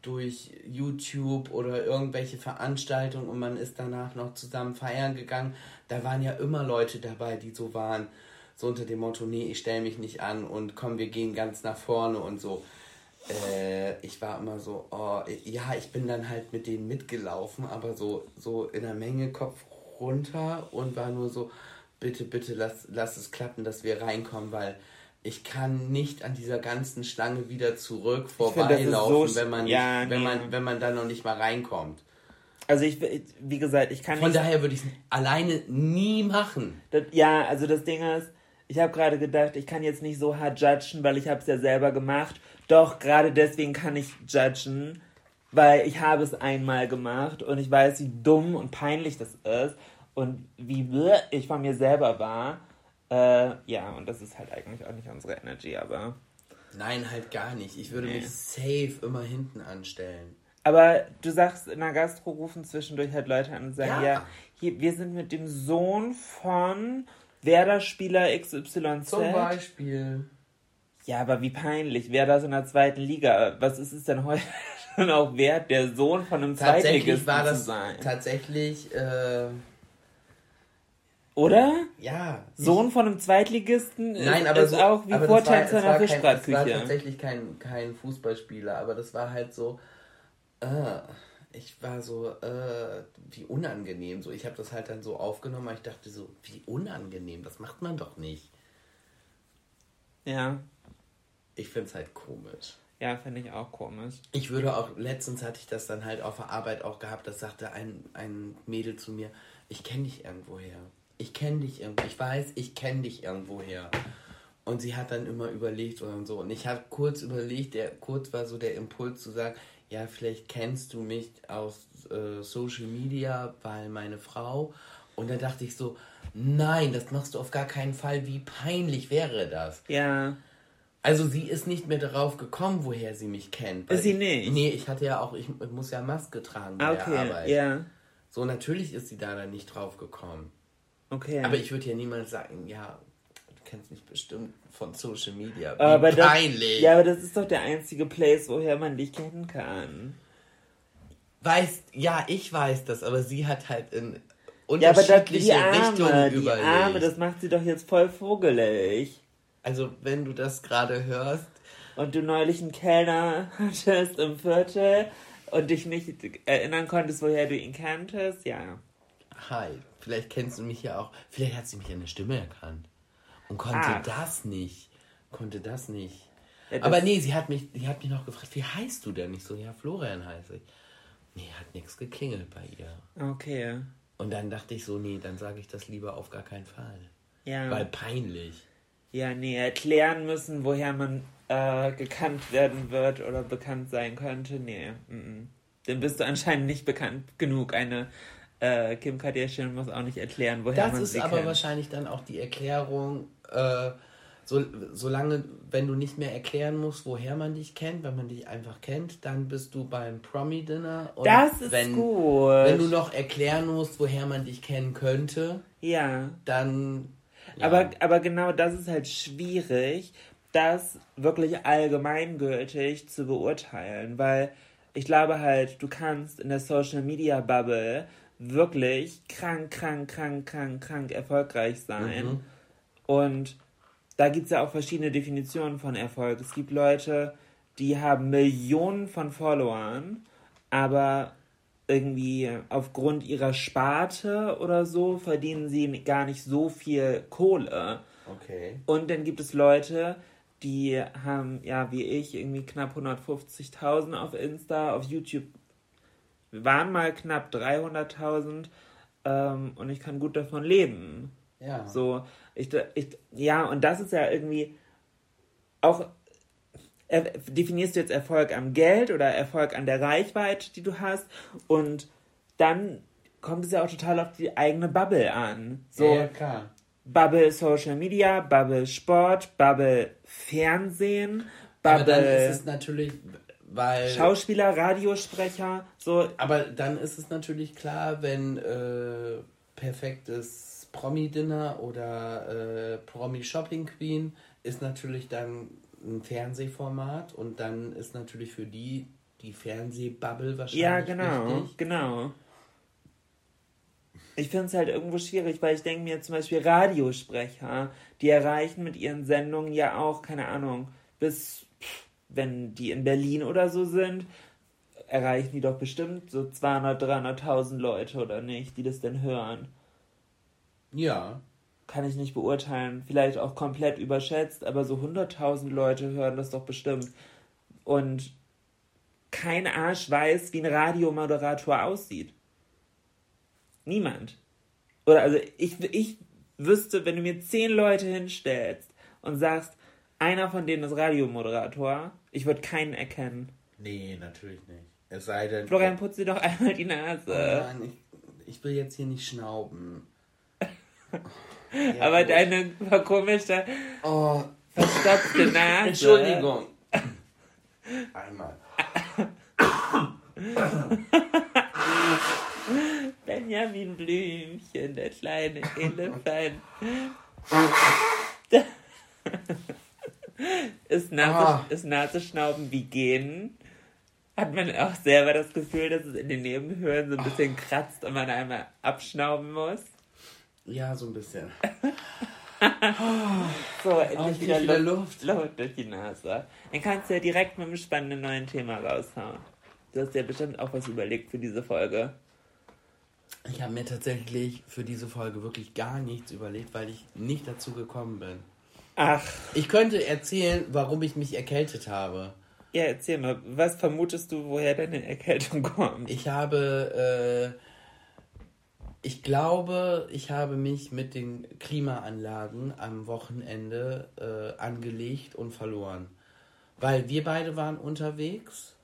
durch YouTube oder irgendwelche Veranstaltungen und man ist danach noch zusammen feiern gegangen. Da waren ja immer Leute dabei, die so waren, so unter dem Motto, nee, ich stelle mich nicht an und komm, wir gehen ganz nach vorne und so. Äh, ich war immer so, oh, ja, ich bin dann halt mit denen mitgelaufen, aber so, so in der Menge Kopf runter und war nur so, bitte, bitte lass, lass es klappen, dass wir reinkommen, weil ich kann nicht an dieser ganzen Schlange wieder zurück vorbeilaufen, so wenn man ja, wenn nee. man wenn man da noch nicht mal reinkommt. Also ich wie gesagt, ich kann Von daher würde ich es alleine nie machen. Das, ja, also das Ding ist, ich habe gerade gedacht, ich kann jetzt nicht so hart judgen, weil ich habe es ja selber gemacht. Doch gerade deswegen kann ich judgen, weil ich habe es einmal gemacht und ich weiß, wie dumm und peinlich das ist und wie ich von mir selber war. Äh, ja, und das ist halt eigentlich auch nicht unsere Energy, aber. Nein, halt gar nicht. Ich würde nee. mich safe immer hinten anstellen. Aber du sagst, in der Gastro rufen zwischendurch halt Leute an und sagen, ja, ja hier, wir sind mit dem Sohn von Werder-Spieler XYZ. Zum Beispiel. Ja, aber wie peinlich. Werder ist in der zweiten Liga. Was ist es denn heute schon auch wert, der Sohn von einem Zweitligisten war das zu sein? Tatsächlich, äh, oder? Ja. Sohn von einem Zweitligisten Nein, aber ist so, auch wie Vortänzer einer Fischbratküche. Das war tatsächlich kein, kein Fußballspieler, aber das war halt so, äh, ich war so, äh, wie unangenehm. So, ich habe das halt dann so aufgenommen, aber ich dachte so, wie unangenehm, das macht man doch nicht. Ja. Ich finde es halt komisch. Ja, finde ich auch komisch. Ich würde auch, letztens hatte ich das dann halt auf der Arbeit auch gehabt, das sagte ein, ein Mädel zu mir, ich kenne dich irgendwoher ich kenne dich irgendwo, ich weiß, ich kenne dich irgendwoher. Und sie hat dann immer überlegt und so. Und ich habe kurz überlegt, der, kurz war so der Impuls zu sagen, ja, vielleicht kennst du mich aus äh, Social Media, weil meine Frau. Und da dachte ich so, nein, das machst du auf gar keinen Fall. Wie peinlich wäre das? Ja. Also sie ist nicht mehr darauf gekommen, woher sie mich kennt. Ist sie nicht? nee, ich hatte ja auch, ich, ich muss ja Maske tragen bei okay, der Arbeit. Ja. So, natürlich ist sie da dann nicht drauf gekommen. Okay. Aber ich würde ja niemals sagen, ja, du kennst mich bestimmt von Social Media. Wie aber peinlich. Das, ja, aber das ist doch der einzige Place, woher man dich kennen kann. Weißt, ja, ich weiß das, aber sie hat halt in unterschiedliche ja, aber das, die Arme, Richtungen überlegt. Die Arme, das macht sie doch jetzt voll vogelig. Also, wenn du das gerade hörst. Und du neulich einen Kellner hattest im Viertel und dich nicht erinnern konntest, woher du ihn kanntest, ja. Hi, Vielleicht kennst du mich ja auch. Vielleicht hat sie mich an der Stimme erkannt. Und konnte Ach. das nicht. Konnte das nicht. Ja, das Aber nee, sie hat, mich, sie hat mich noch gefragt, wie heißt du denn? Ich so, ja, Florian heiße ich. Nee, hat nichts geklingelt bei ihr. Okay. Und dann dachte ich so, nee, dann sage ich das lieber auf gar keinen Fall. Ja. Weil peinlich. Ja, nee, erklären müssen, woher man äh, gekannt werden wird oder bekannt sein könnte. Nee, mm -mm. dann bist du anscheinend nicht bekannt genug, eine äh, Kim Kardashian muss auch nicht erklären, woher das man sie Das ist aber kennt. wahrscheinlich dann auch die Erklärung, äh, so, solange, wenn du nicht mehr erklären musst, woher man dich kennt, wenn man dich einfach kennt, dann bist du beim Promi-Dinner. Das ist wenn, gut. Wenn du noch erklären musst, woher man dich kennen könnte, ja. dann... Ja. Aber, aber genau das ist halt schwierig, das wirklich allgemeingültig zu beurteilen, weil ich glaube halt, du kannst in der Social Media Bubble wirklich krank, krank, krank, krank, krank erfolgreich sein. Mhm. Und da gibt es ja auch verschiedene Definitionen von Erfolg. Es gibt Leute, die haben Millionen von Followern, aber irgendwie aufgrund ihrer Sparte oder so verdienen sie gar nicht so viel Kohle. Okay. Und dann gibt es Leute, die haben, ja, wie ich, irgendwie knapp 150.000 auf Insta, auf YouTube waren mal knapp 300.000 ähm, und ich kann gut davon leben. Ja. So, ich, ich, ja, und das ist ja irgendwie auch. Definierst du jetzt Erfolg am Geld oder Erfolg an der Reichweite, die du hast? Und dann kommt es ja auch total auf die eigene Bubble an. So, ja, klar. Bubble Social Media, Bubble Sport, Bubble Fernsehen, Bubble. Aber dann ist es natürlich, weil. Schauspieler, Radiosprecher, so. Aber dann ist es natürlich klar, wenn äh, perfektes Promi-Dinner oder äh, Promi-Shopping Queen ist natürlich dann ein Fernsehformat und dann ist natürlich für die die Fernsehbubble wahrscheinlich. Ja, genau, wichtig. genau. Ich finde es halt irgendwo schwierig, weil ich denke mir zum Beispiel Radiosprecher, die erreichen mit ihren Sendungen ja auch, keine Ahnung, bis, wenn die in Berlin oder so sind, erreichen die doch bestimmt so 200, 300.000 Leute oder nicht, die das denn hören. Ja. Kann ich nicht beurteilen. Vielleicht auch komplett überschätzt, aber so 100.000 Leute hören das doch bestimmt. Und kein Arsch weiß, wie ein Radiomoderator aussieht. Niemand. Oder also ich, ich wüsste, wenn du mir zehn Leute hinstellst und sagst, einer von denen ist Radiomoderator, ich würde keinen erkennen. Nee, natürlich nicht. Es sei denn. Florian, putz dir doch einmal die Nase. Oh Mann, ich, ich will jetzt hier nicht schnauben. Ja, Aber gut. deine verkomischte, Oh, verstopfte Nase. Entschuldigung. Einmal. Benjamin Blümchen, der kleine Elefant. ist, Nase, Ah. ist Nasenschnauben wie Gehen? Hat man auch selber das Gefühl, dass es in den Nebenhöhlen so ein bisschen kratzt und man einmal abschnauben muss? Ja, so ein bisschen. So, Oh, endlich ich wieder, wieder Luft, Luft durch die Nase. Dann kannst du ja direkt mit einem spannenden neuen Thema raushauen. Du hast ja bestimmt auch was überlegt für diese Folge. Ich habe mir tatsächlich für diese Folge wirklich gar nichts überlegt, weil ich nicht dazu gekommen bin. Ach, Ich könnte erzählen, warum ich mich erkältet habe. ja, erzähl mal, was vermutest du, woher deine Erkältung kommt? Ich habe, äh, ich glaube, ich habe mich mit den Klimaanlagen am Wochenende äh, angelegt und verloren. Weil wir beide waren unterwegs,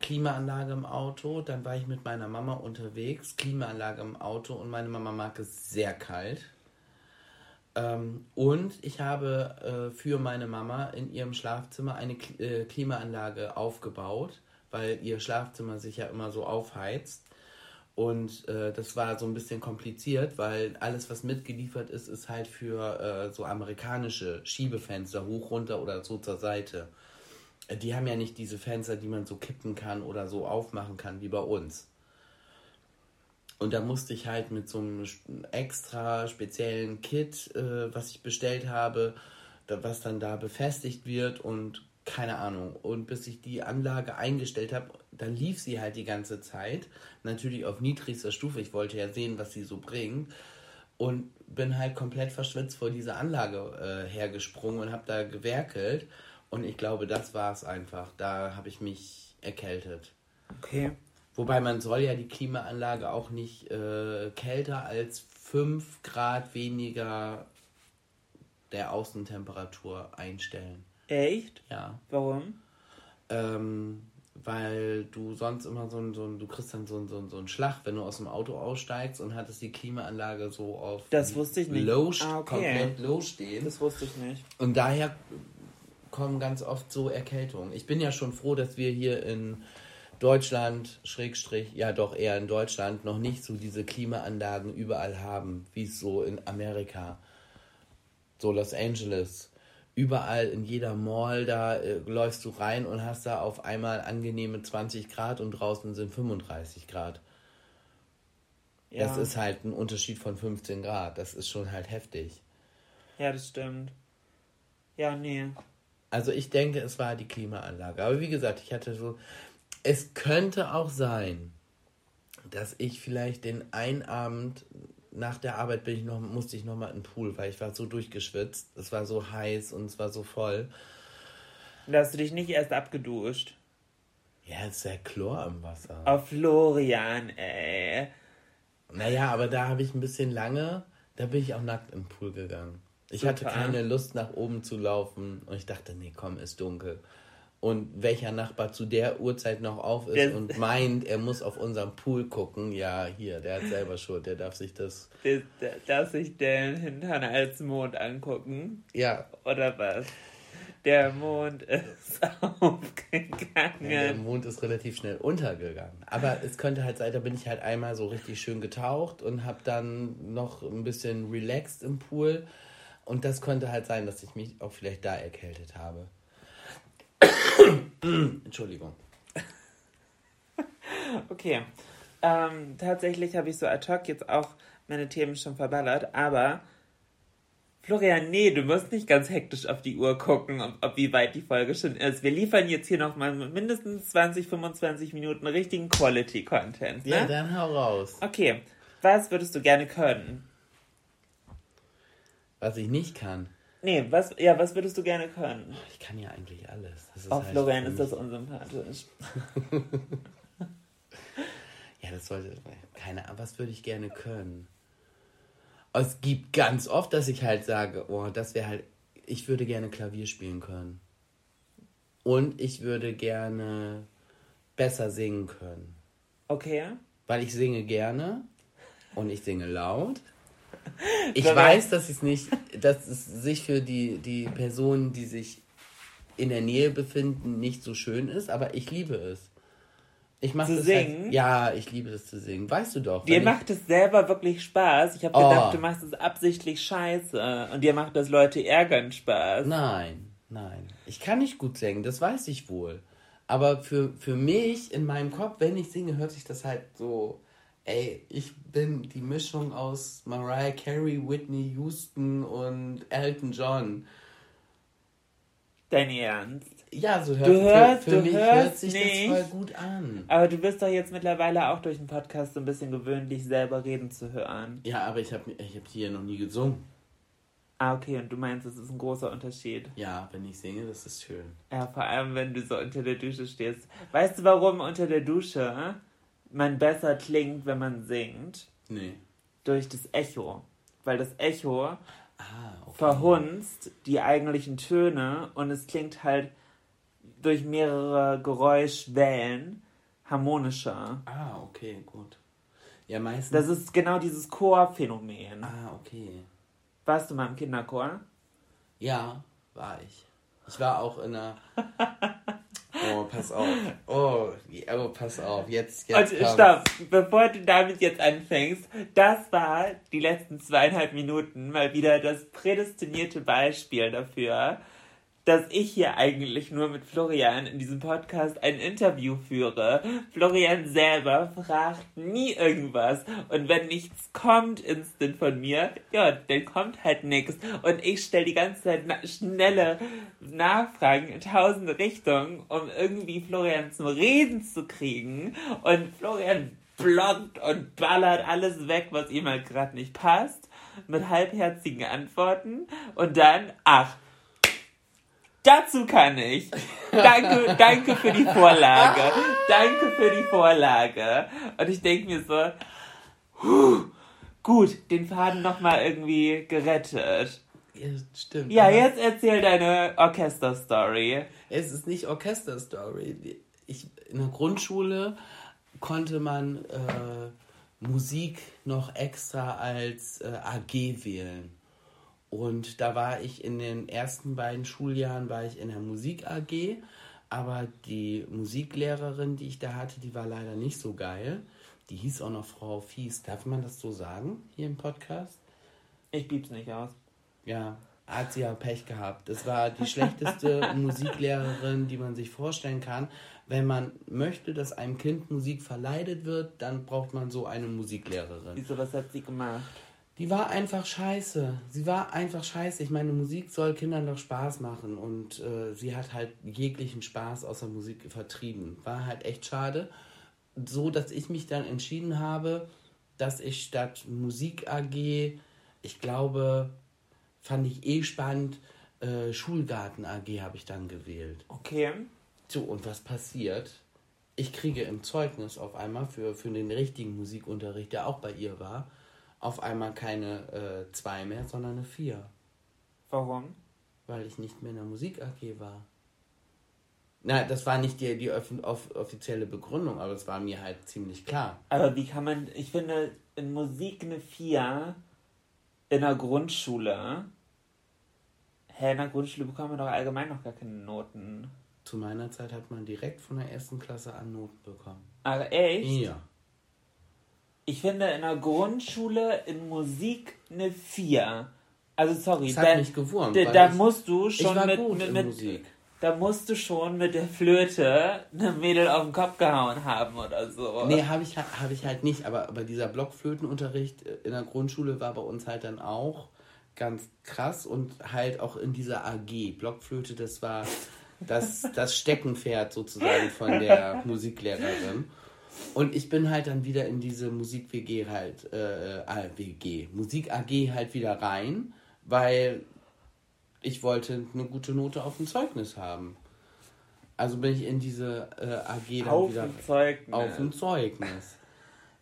Klimaanlage im Auto, dann war ich mit meiner Mama unterwegs, Klimaanlage im Auto und meine Mama mag es sehr kalt. Ähm, und ich habe äh, für meine Mama in ihrem Schlafzimmer eine Kl äh, Klimaanlage aufgebaut, weil ihr Schlafzimmer sich ja immer so aufheizt. Und äh, das war so ein bisschen kompliziert, weil alles, was mitgeliefert ist, ist halt für äh, so amerikanische Schiebefenster hoch, runter oder so zur Seite. Äh, Die haben ja nicht diese Fenster, die man so kippen kann oder so aufmachen kann, wie bei uns. Und da musste ich halt mit so einem extra speziellen Kit, äh, was ich bestellt habe, was dann da befestigt wird und keine Ahnung. Und bis ich die Anlage eingestellt habe, dann lief sie halt die ganze Zeit. Natürlich auf niedrigster Stufe. Ich wollte ja sehen, was sie so bringt. Und bin halt komplett verschwitzt vor dieser Anlage äh, hergesprungen und habe da gewerkelt. Und ich glaube, das war es einfach. Da habe ich mich erkältet. Okay. Wobei man soll ja die Klimaanlage auch nicht äh, kälter als 5 Grad weniger der Außentemperatur einstellen. Echt? Ja. Warum? Ähm, weil du sonst immer so ein, so ein du kriegst dann so ein, so ein, so ein Schlag, wenn du aus dem Auto aussteigst und hattest die Klimaanlage so auf Das wusste ich nicht. low, Ah, okay. komplett low stehen. Das wusste ich nicht. Und daher kommen ganz oft so Erkältungen. Ich bin ja schon froh, dass wir hier in Deutschland, Schrägstrich, ja doch eher in Deutschland, noch nicht so diese Klimaanlagen überall haben, wie es so in Amerika, so Los Angeles. Überall in jeder Mall, da äh, läufst du rein und hast da auf einmal angenehme 20 Grad und draußen sind 35 Grad. Ja. Das ist halt ein Unterschied von 15 Grad. Das ist schon halt heftig. Ja, das stimmt. Ja, nee. Also ich denke, es war die Klimaanlage. Aber wie gesagt, ich hatte so. Es könnte auch sein, dass ich vielleicht den einen Abend nach der Arbeit bin ich noch, musste ich noch mal in den Pool, weil ich war so durchgeschwitzt. Es war so heiß und es war so voll. Da hast du dich nicht erst abgeduscht. Ja, es ist ja Chlor im Wasser. Oh, Florian, ey. Naja, aber da habe ich ein bisschen lange, da bin ich auch nackt in den Pool gegangen. Ich Super. hatte keine Lust, nach oben zu laufen und ich dachte, nee, komm, ist dunkel. Und welcher Nachbar zu der Uhrzeit noch auf ist Der- und meint, er muss auf unseren Pool gucken, ja, hier, der hat selber Schuld, der darf sich das. Der- der- Darf sich den Hintern als Mond angucken? Ja, Oder was? Der Mond ist aufgegangen. Ja, der Mond ist relativ schnell untergegangen. Aber es könnte halt sein, da bin ich halt einmal so richtig schön getaucht und habe dann noch ein bisschen relaxed im Pool. Und das könnte halt sein, dass ich mich auch vielleicht da erkältet habe. Entschuldigung. Okay. Ähm, tatsächlich habe ich so ad hoc jetzt auch meine Themen schon verballert, aber Florian, nee, du musst nicht ganz hektisch auf die Uhr gucken, ob, ob wie weit die Folge schon ist. Wir liefern jetzt hier nochmal mindestens 20, 25 Minuten richtigen Quality-Content. Ne? Ja, dann hau raus. Okay, was würdest du gerne können? Was ich nicht kann. Nee, was, ja, was würdest du gerne können? Ich kann ja eigentlich alles. Das Oh, halt Florian, ist das unsympathisch. Ja, das sollte. Keine Ahnung, was würde ich gerne können? Es gibt ganz oft, dass ich halt sage, oh, das wäre halt. Ich würde gerne Klavier spielen können. Und ich würde gerne besser singen können. Okay. Weil ich singe gerne und ich singe laut. Ich man- weiß, dass es nicht, dass es sich für die, die Personen, die sich in der Nähe befinden, nicht so schön ist, aber ich liebe es. Ich mache Zu das singen? Halt, ja, ich liebe es zu singen. Weißt du doch. Dir macht es selber wirklich Spaß. Ich habe Oh. gedacht, du machst es absichtlich scheiße. Und dir macht das Leute ärgern Spaß. Nein, nein. Ich kann nicht gut singen, das weiß ich wohl. Aber für, für mich in meinem Kopf, wenn ich singe, hört sich das halt so. Ey, ich bin die Mischung aus Mariah Carey, Whitney Houston und Elton John. Dein Ernst. Ja, so hört, Du hörst- für, für du mich hörst hört sich nicht. das voll gut an. Aber du bist doch jetzt mittlerweile auch durch den Podcast so ein bisschen gewöhnt, dich selber reden zu hören. Ja, aber ich habe ich hab hier noch nie gesungen. Ah, okay, und du meinst, es ist ein großer Unterschied. Ja, wenn ich singe, das ist schön. Ja, vor allem, wenn du so unter der Dusche stehst. Weißt du, warum unter der Dusche man besser klingt, wenn man singt? Nee. Durch das Echo. Weil das Echo Ah, okay. verhunzt die eigentlichen Töne und es klingt halt durch mehrere Geräuschwellen harmonischer. Ah, okay, gut. Ja, meistens. Das ist genau dieses Chorphänomen. ah, okay. Warst du mal im Kinderchor? Ja, war ich. Ich war auch in einer. Oh, pass auf. Oh, oh pass auf. Jetzt, Und jetzt. kommt's. stopp, bevor du damit jetzt anfängst, das war die letzten zweieinhalb Minuten mal wieder das prädestinierte Beispiel dafür, dass ich hier eigentlich nur mit Florian in diesem Podcast ein Interview führe. Florian selber fragt nie irgendwas. Und wenn nichts kommt instant von mir, ja, dann kommt halt nichts. Und ich stelle die ganze Zeit na schnelle Nachfragen in tausend Richtungen, um irgendwie Florian zum Reden zu kriegen. Und Florian blockt und ballert alles weg, was ihm halt gerade nicht passt. Mit halbherzigen Antworten. Und dann, ach, Dazu kann ich. Danke, danke für die Vorlage. Danke für die Vorlage. Und ich denke mir so, huh, gut, den Faden nochmal irgendwie gerettet. Ja, stimmt. Ja, jetzt erzähl deine Orchesterstory. Es ist nicht Orchesterstory. Ich, in der Grundschule konnte man äh, Musik noch extra als äh, AG wählen. Und da war ich in den ersten beiden Schuljahren war ich in der Musik AG, aber die Musiklehrerin, die ich da hatte, die war leider nicht so geil. Die hieß auch noch Frau Fies. Darf man das so sagen hier im Podcast? Ich bieb's nicht aus. Ja, hat sie ja Pech gehabt. Das war die schlechteste Musiklehrerin, die man sich vorstellen kann. Wenn man möchte, dass einem Kind Musik verleidet wird, dann braucht man so eine Musiklehrerin. Wieso, was hat sie gemacht? Die war einfach scheiße. Sie war einfach scheiße. Ich meine, Musik soll Kindern doch Spaß machen und äh, sie hat halt jeglichen Spaß außer Musik vertrieben. War halt echt schade. So, dass ich mich dann entschieden habe, dass ich statt Musik AG, ich glaube, fand ich eh spannend, äh, Schulgarten AG habe ich dann gewählt. Okay. So, und was passiert? Ich kriege im Zeugnis auf einmal für, für den richtigen Musikunterricht, der auch bei ihr war, auf einmal keine 2 mehr, sondern eine 4. Warum? Weil ich nicht mehr in der Musik AG war. Na, das war nicht die, die off offizielle Begründung, aber es war mir halt ziemlich klar. Aber wie kann man, ich finde, in Musik eine 4 in der Grundschule Hä, in der Grundschule bekommen wir doch allgemein noch gar keine Noten. Zu meiner Zeit hat man direkt von der ersten Klasse an Noten bekommen. Aber echt? Ja. Ich finde in der Grundschule in Musik eine 4. Also sorry, Das hat mich gewurmt, Da, da musst du schon mit, mit, mit Musik. da musst du schon mit der Flöte eine Mädel auf den Kopf gehauen haben oder so. Nee, habe ich, hab ich halt nicht, aber, aber dieser Blockflötenunterricht in der Grundschule war bei uns halt dann auch ganz krass und halt auch in dieser AG. Blockflöte, das war das, das Steckenpferd sozusagen von der Musiklehrerin. Und ich bin halt dann wieder in diese Musik-WG halt, äh, äh, WG, Musik-AG halt wieder rein, weil ich wollte eine gute Note auf dem Zeugnis haben. Also bin ich in diese äh, AG dann Auf wieder Zeugnis. auf dem Zeugnis.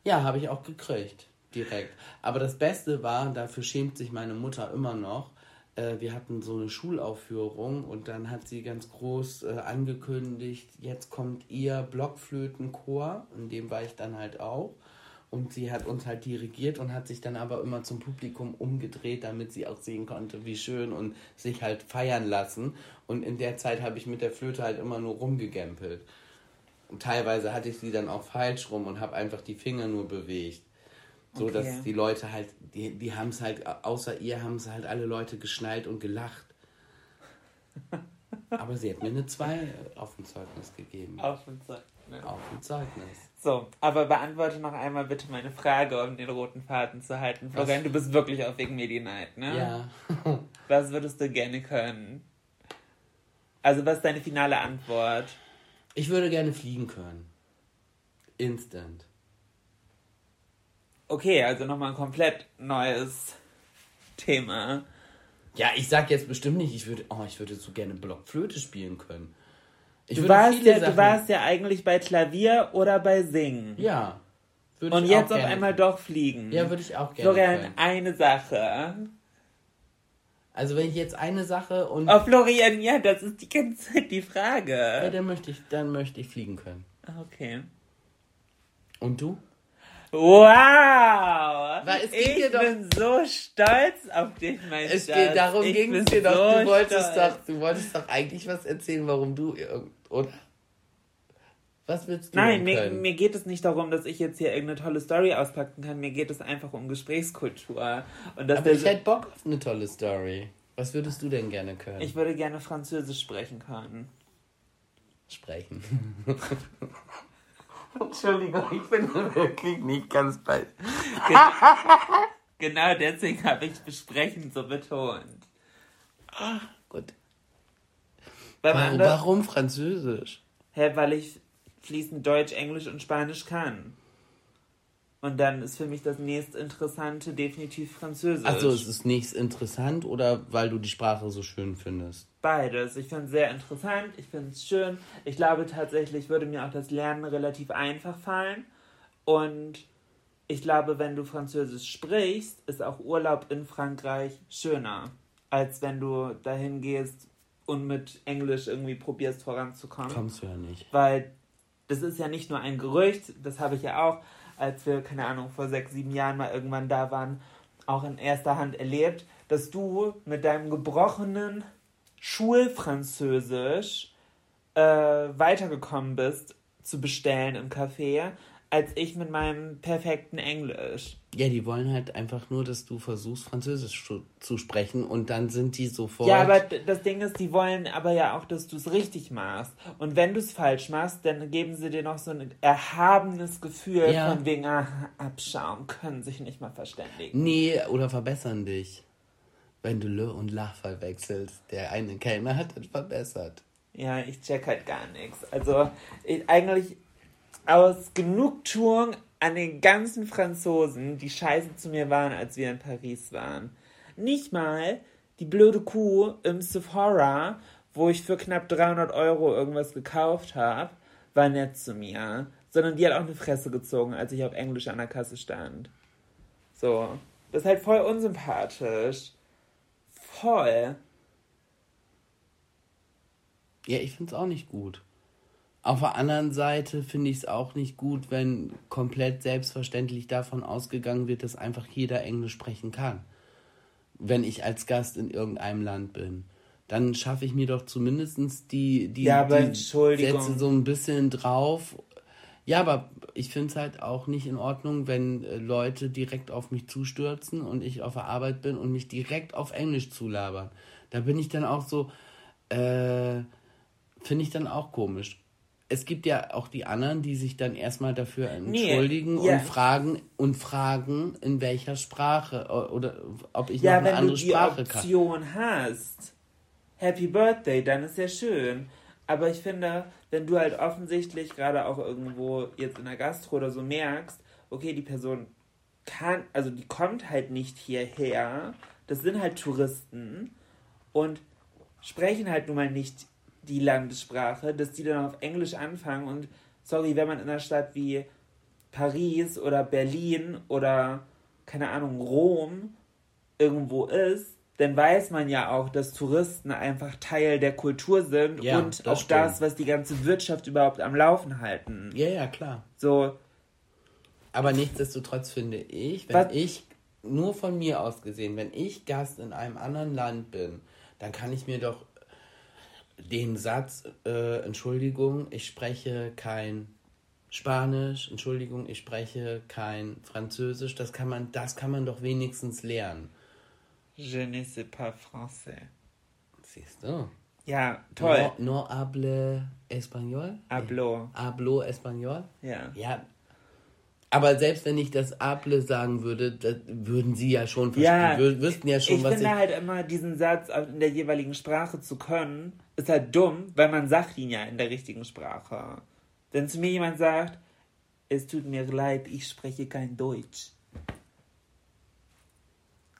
Ja, habe ich auch gekriegt, direkt. Aber das Beste war, dafür schämt sich meine Mutter immer noch. Äh, wir hatten so eine Schulaufführung und dann hat sie ganz groß äh, angekündigt, jetzt kommt ihr Blockflötenchor, in dem war ich dann halt auch. Und sie hat uns halt dirigiert und hat sich dann aber immer zum Publikum umgedreht, damit sie auch sehen konnte, wie schön und sich halt feiern lassen. Und in der Zeit habe ich mit der Flöte halt immer nur rumgegempelt. Und teilweise hatte ich sie dann auch falsch rum und habe einfach die Finger nur bewegt. So Okay. dass die Leute halt, die, die haben es halt, außer ihr haben es halt alle Leute geschnallt und gelacht. Aber sie hat mir eine 2 auf dem Zeugnis gegeben. Auf dem Zeugnis. Auf dem Zeugnis. So, aber beantworte noch einmal bitte meine Frage, um den roten Faden zu halten. Florian, du bist wirklich auf wegen Medienheit, ne? Ja. Was würdest du gerne können? Also, was ist deine finale Antwort? Ich würde gerne fliegen können. Instant. Okay, also nochmal ein komplett neues Thema. Ja, ich sag jetzt bestimmt nicht, ich würde, oh, ich würde so gerne Blockflöte spielen können. Ich Du warst, ja, du warst ja eigentlich bei Klavier oder bei Singen. Ja. Würde Und ich jetzt auch auf gerne einmal können. doch fliegen. Ja, würde ich auch gerne Florian, können. eine Sache. Also wenn ich jetzt eine Sache und Oh, Florian, ja, das ist die ganze Zeit die ja, Frage. dann möchte ich, dann möchte ich fliegen können. Okay. Und du? Wow! Ich dir doch- bin so stolz auf dich, mein Es Schatz. geht, darum ging es bin dir doch. so Du wolltest stolz. doch, du wolltest doch eigentlich was erzählen, warum du oder? Was willst du Nein, mir, mir geht es nicht darum, dass ich jetzt hier irgendeine tolle Story auspacken kann. Mir geht es einfach um Gesprächskultur. Und dass Aber ich hätte Bock auf eine tolle Story. Was würdest du denn gerne können? ich würde gerne Französisch sprechen können. sprechen. Entschuldigung, ich bin wirklich nicht ganz bei. Genau deswegen habe ich besprechen so betont. Gut. Beim Warum, anderen, warum Französisch? hä, weil ich fließend Deutsch, Englisch und Spanisch kann. Und dann ist für mich das nächst Interessante definitiv Französisch. Also es ist nichts interessant oder weil du die Sprache so schön findest? Beides. Ich finde es sehr interessant, ich finde es schön. Ich glaube tatsächlich würde mir auch das Lernen relativ einfach fallen. Und ich glaube, wenn du Französisch sprichst, ist auch Urlaub in Frankreich schöner, als wenn du dahin gehst und mit Englisch irgendwie probierst voranzukommen. Kommst du ja nicht. Weil das ist ja nicht nur ein Gerücht, das habe ich ja auch, als wir, keine Ahnung, vor sechs, sieben Jahren mal irgendwann da waren, auch in erster Hand erlebt, dass du mit deinem gebrochenen Schulfranzösisch äh, weitergekommen bist zu bestellen im Café, als ich mit meinem perfekten Englisch. Ja, die wollen halt einfach nur, dass du versuchst, Französisch zu, zu sprechen und dann sind die sofort. Ja, aber das Ding ist, die wollen aber ja auch, dass du es richtig machst. Und wenn du es falsch machst, dann geben sie dir noch so ein erhabenes Gefühl Ja. von wegen, ah, Abschaum, können sich nicht mal verständigen. Nee, oder verbessern dich. Wenn du Le und La verwechselst. Der eine Kellner hat das verbessert. Ja, ich check halt gar nichts. Also ich, eigentlich aus Genugtuung an den ganzen Franzosen, die scheiße zu mir waren, als wir in Paris waren. Nicht mal die blöde Kuh im Sephora, wo ich für knapp 300 Euro irgendwas gekauft habe, war nett zu mir. Sondern die hat auch eine Fresse gezogen, als ich auf Englisch an der Kasse stand. So. Das ist halt voll unsympathisch. Voll. Ja, ich find's auch nicht gut. Auf der anderen Seite finde ich es auch nicht gut, wenn komplett selbstverständlich davon ausgegangen wird, dass einfach jeder Englisch sprechen kann. Wenn ich als Gast in irgendeinem Land bin. dann schaffe ich mir doch zumindest die, die, Ja, aber die. Sätze so ein bisschen drauf. Ja, aber ich finde es halt auch nicht in Ordnung, wenn äh, Leute direkt auf mich zustürzen und ich auf der Arbeit bin und mich direkt auf Englisch zulabern. Da bin ich dann auch so, äh, finde ich dann auch komisch. Es gibt ja auch die anderen, die sich dann erstmal dafür entschuldigen ja. und fragen und fragen, in welcher Sprache oder ob ich Ja, noch eine wenn du andere die Sprache kann. Option hast, Happy Birthday, dann ist ja schön. Aber ich finde, wenn du halt offensichtlich gerade auch irgendwo jetzt in der Gastro oder so merkst, okay, die Person kann, also die kommt halt nicht hierher, das sind halt Touristen und sprechen halt nun mal nicht die Landessprache, dass die dann auf Englisch anfangen. Und sorry, wenn man in einer Stadt wie Paris oder Berlin oder keine Ahnung, Rom irgendwo ist, dann weiß man ja auch, dass Touristen einfach Teil der Kultur sind Ja, und das auch stimmt. das, was die ganze Wirtschaft überhaupt am Laufen halten. Ja, ja, klar. So, Aber nichtsdestotrotz finde ich, wenn Was- ich, nur von mir aus gesehen, wenn ich Gast in einem anderen Land bin, dann kann ich mir doch den Satz, äh, Entschuldigung, ich spreche kein Spanisch, Entschuldigung, ich spreche kein Französisch, das kann man, das kann man doch wenigstens lernen. Je ne sais pas français. Siehst du? Ja, toll. No, no hable español? Hablo. Hablo español? Ja. Ja. Aber selbst wenn ich das Able sagen würde, würden sie ja schon verstehen. Ja, wüssten ja schon, ich was finde ich. halt immer, diesen Satz in der jeweiligen Sprache zu können, ist halt dumm, weil man sagt ihn ja in der richtigen Sprache. Wenn zu mir jemand sagt, es tut mir leid, ich spreche kein Deutsch.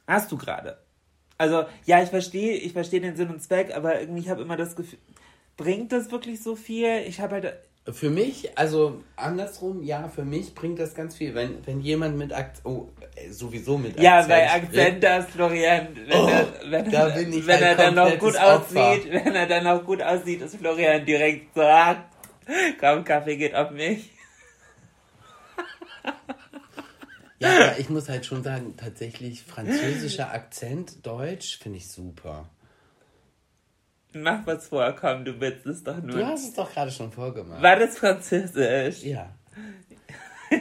Hast du gerade. Also, ja, ich verstehe, ich verstehe den Sinn und Zweck, aber irgendwie, ich habe immer das Gefühl, bringt das wirklich so viel? Ich habe halt, Für mich, also andersrum, ja, für mich bringt das ganz viel. Wenn, wenn jemand mit Akzent, oh, äh, sowieso mit Akzent. Ja, bei Akzent das, Florian, wenn, Oh, er, wenn, da er, bin ich wenn er dann noch gut Opfer. aussieht, wenn er dann noch gut aussieht, ist Florian direkt so, ah, komm, Kaffee geht auf mich. Ja, aber ich muss halt schon sagen, tatsächlich französischer Akzent, Deutsch, finde ich super. Mach was vor, komm, du willst es doch nur. Du hast es doch gerade schon vorgemacht. War das Französisch? Ja.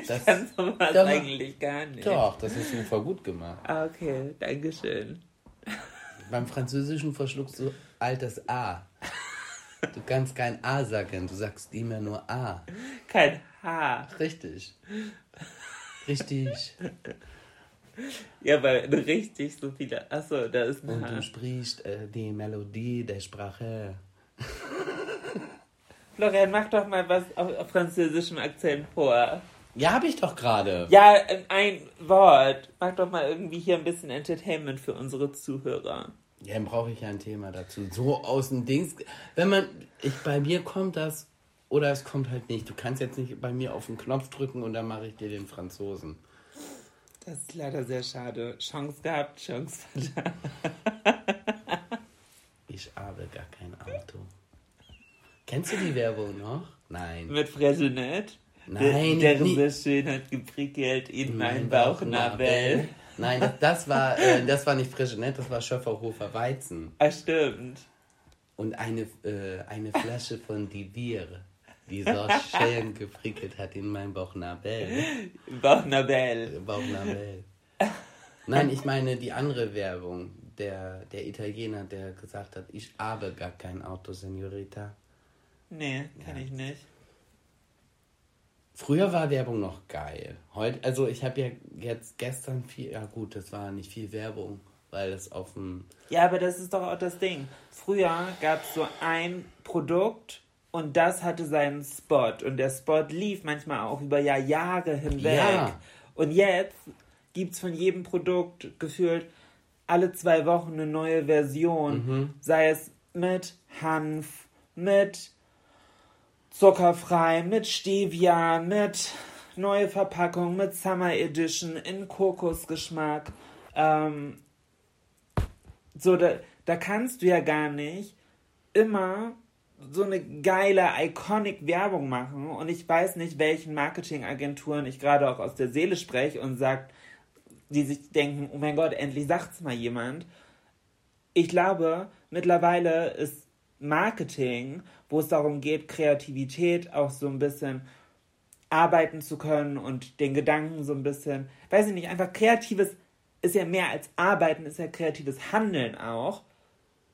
Das, Kann sowas Doch. eigentlich gar nicht. doch, das hast du voll gut gemacht. Ah, okay, dankeschön. Beim Französischen verschluckst du altes A. Du kannst kein A sagen, du sagst immer nur A. Kein H. Richtig. Richtig. Ja, weil richtig so viele. Achso, da ist ein Und H. du sprichst äh, die Melodie der Sprache. Florian, mach doch mal was auf, auf französischem Akzent vor. Ja, habe ich doch gerade. Ja, ein Wort. Mach doch mal irgendwie hier ein bisschen Entertainment für unsere Zuhörer. Ja, dann brauche ich ja ein Thema dazu. So aus dem Dings. Wenn man. Ich, bei mir kommt das. Oder es kommt halt nicht. Du kannst jetzt nicht bei mir auf den Knopf drücken und dann mache ich dir den Franzosen. Das ist leider sehr schade. Chance gehabt, Chance vertan. Ich habe gar kein Auto. Kennst du die Werbung noch? Nein. Mit Fregenet. Nein, Der, deren Schön hat geprickelt in mein Bauchnabel. Nein, das, das war äh, das war nicht Frischnet, das war Schöfferhofer Weizen. Ah, stimmt. Und eine, äh, eine Flasche von Die Bier, die so schön geprickelt hat in mein Bauchnabel. Bauchnabel. Bauchnabel. Nein, ich meine die andere Werbung. Der, der Italiener, der gesagt hat, ich habe gar kein Auto, Senorita. Nee, kann ich nicht. Früher war Werbung noch geil. Heute, also ich habe ja jetzt gestern viel, ja gut, das war nicht viel Werbung, weil es auf dem, Ja, aber das ist doch auch das Ding. Früher gab es so ein Produkt und das hatte seinen Spot. Und der Spot lief manchmal auch über Jahr, Jahre hinweg. Ja. Und jetzt gibt es von jedem Produkt gefühlt alle zwei Wochen eine neue Version. Sei es mit Hanf, mit zuckerfrei, mit Stevia, mit neue Verpackung, mit Summer Edition in Kokosgeschmack. Ähm, so, da, da kannst du ja gar nicht immer so eine geile, iconic Werbung machen. Und ich weiß nicht, welchen Marketingagenturen ich gerade auch aus der Seele spreche und sagt, die sich denken, oh mein Gott, endlich sagt's mal jemand. Ich glaube, mittlerweile ist Marketing, wo es darum geht, Kreativität auch so ein bisschen arbeiten zu können und den Gedanken so ein bisschen, weiß ich nicht, einfach kreatives ist ja mehr als Arbeiten, ist ja kreatives Handeln auch.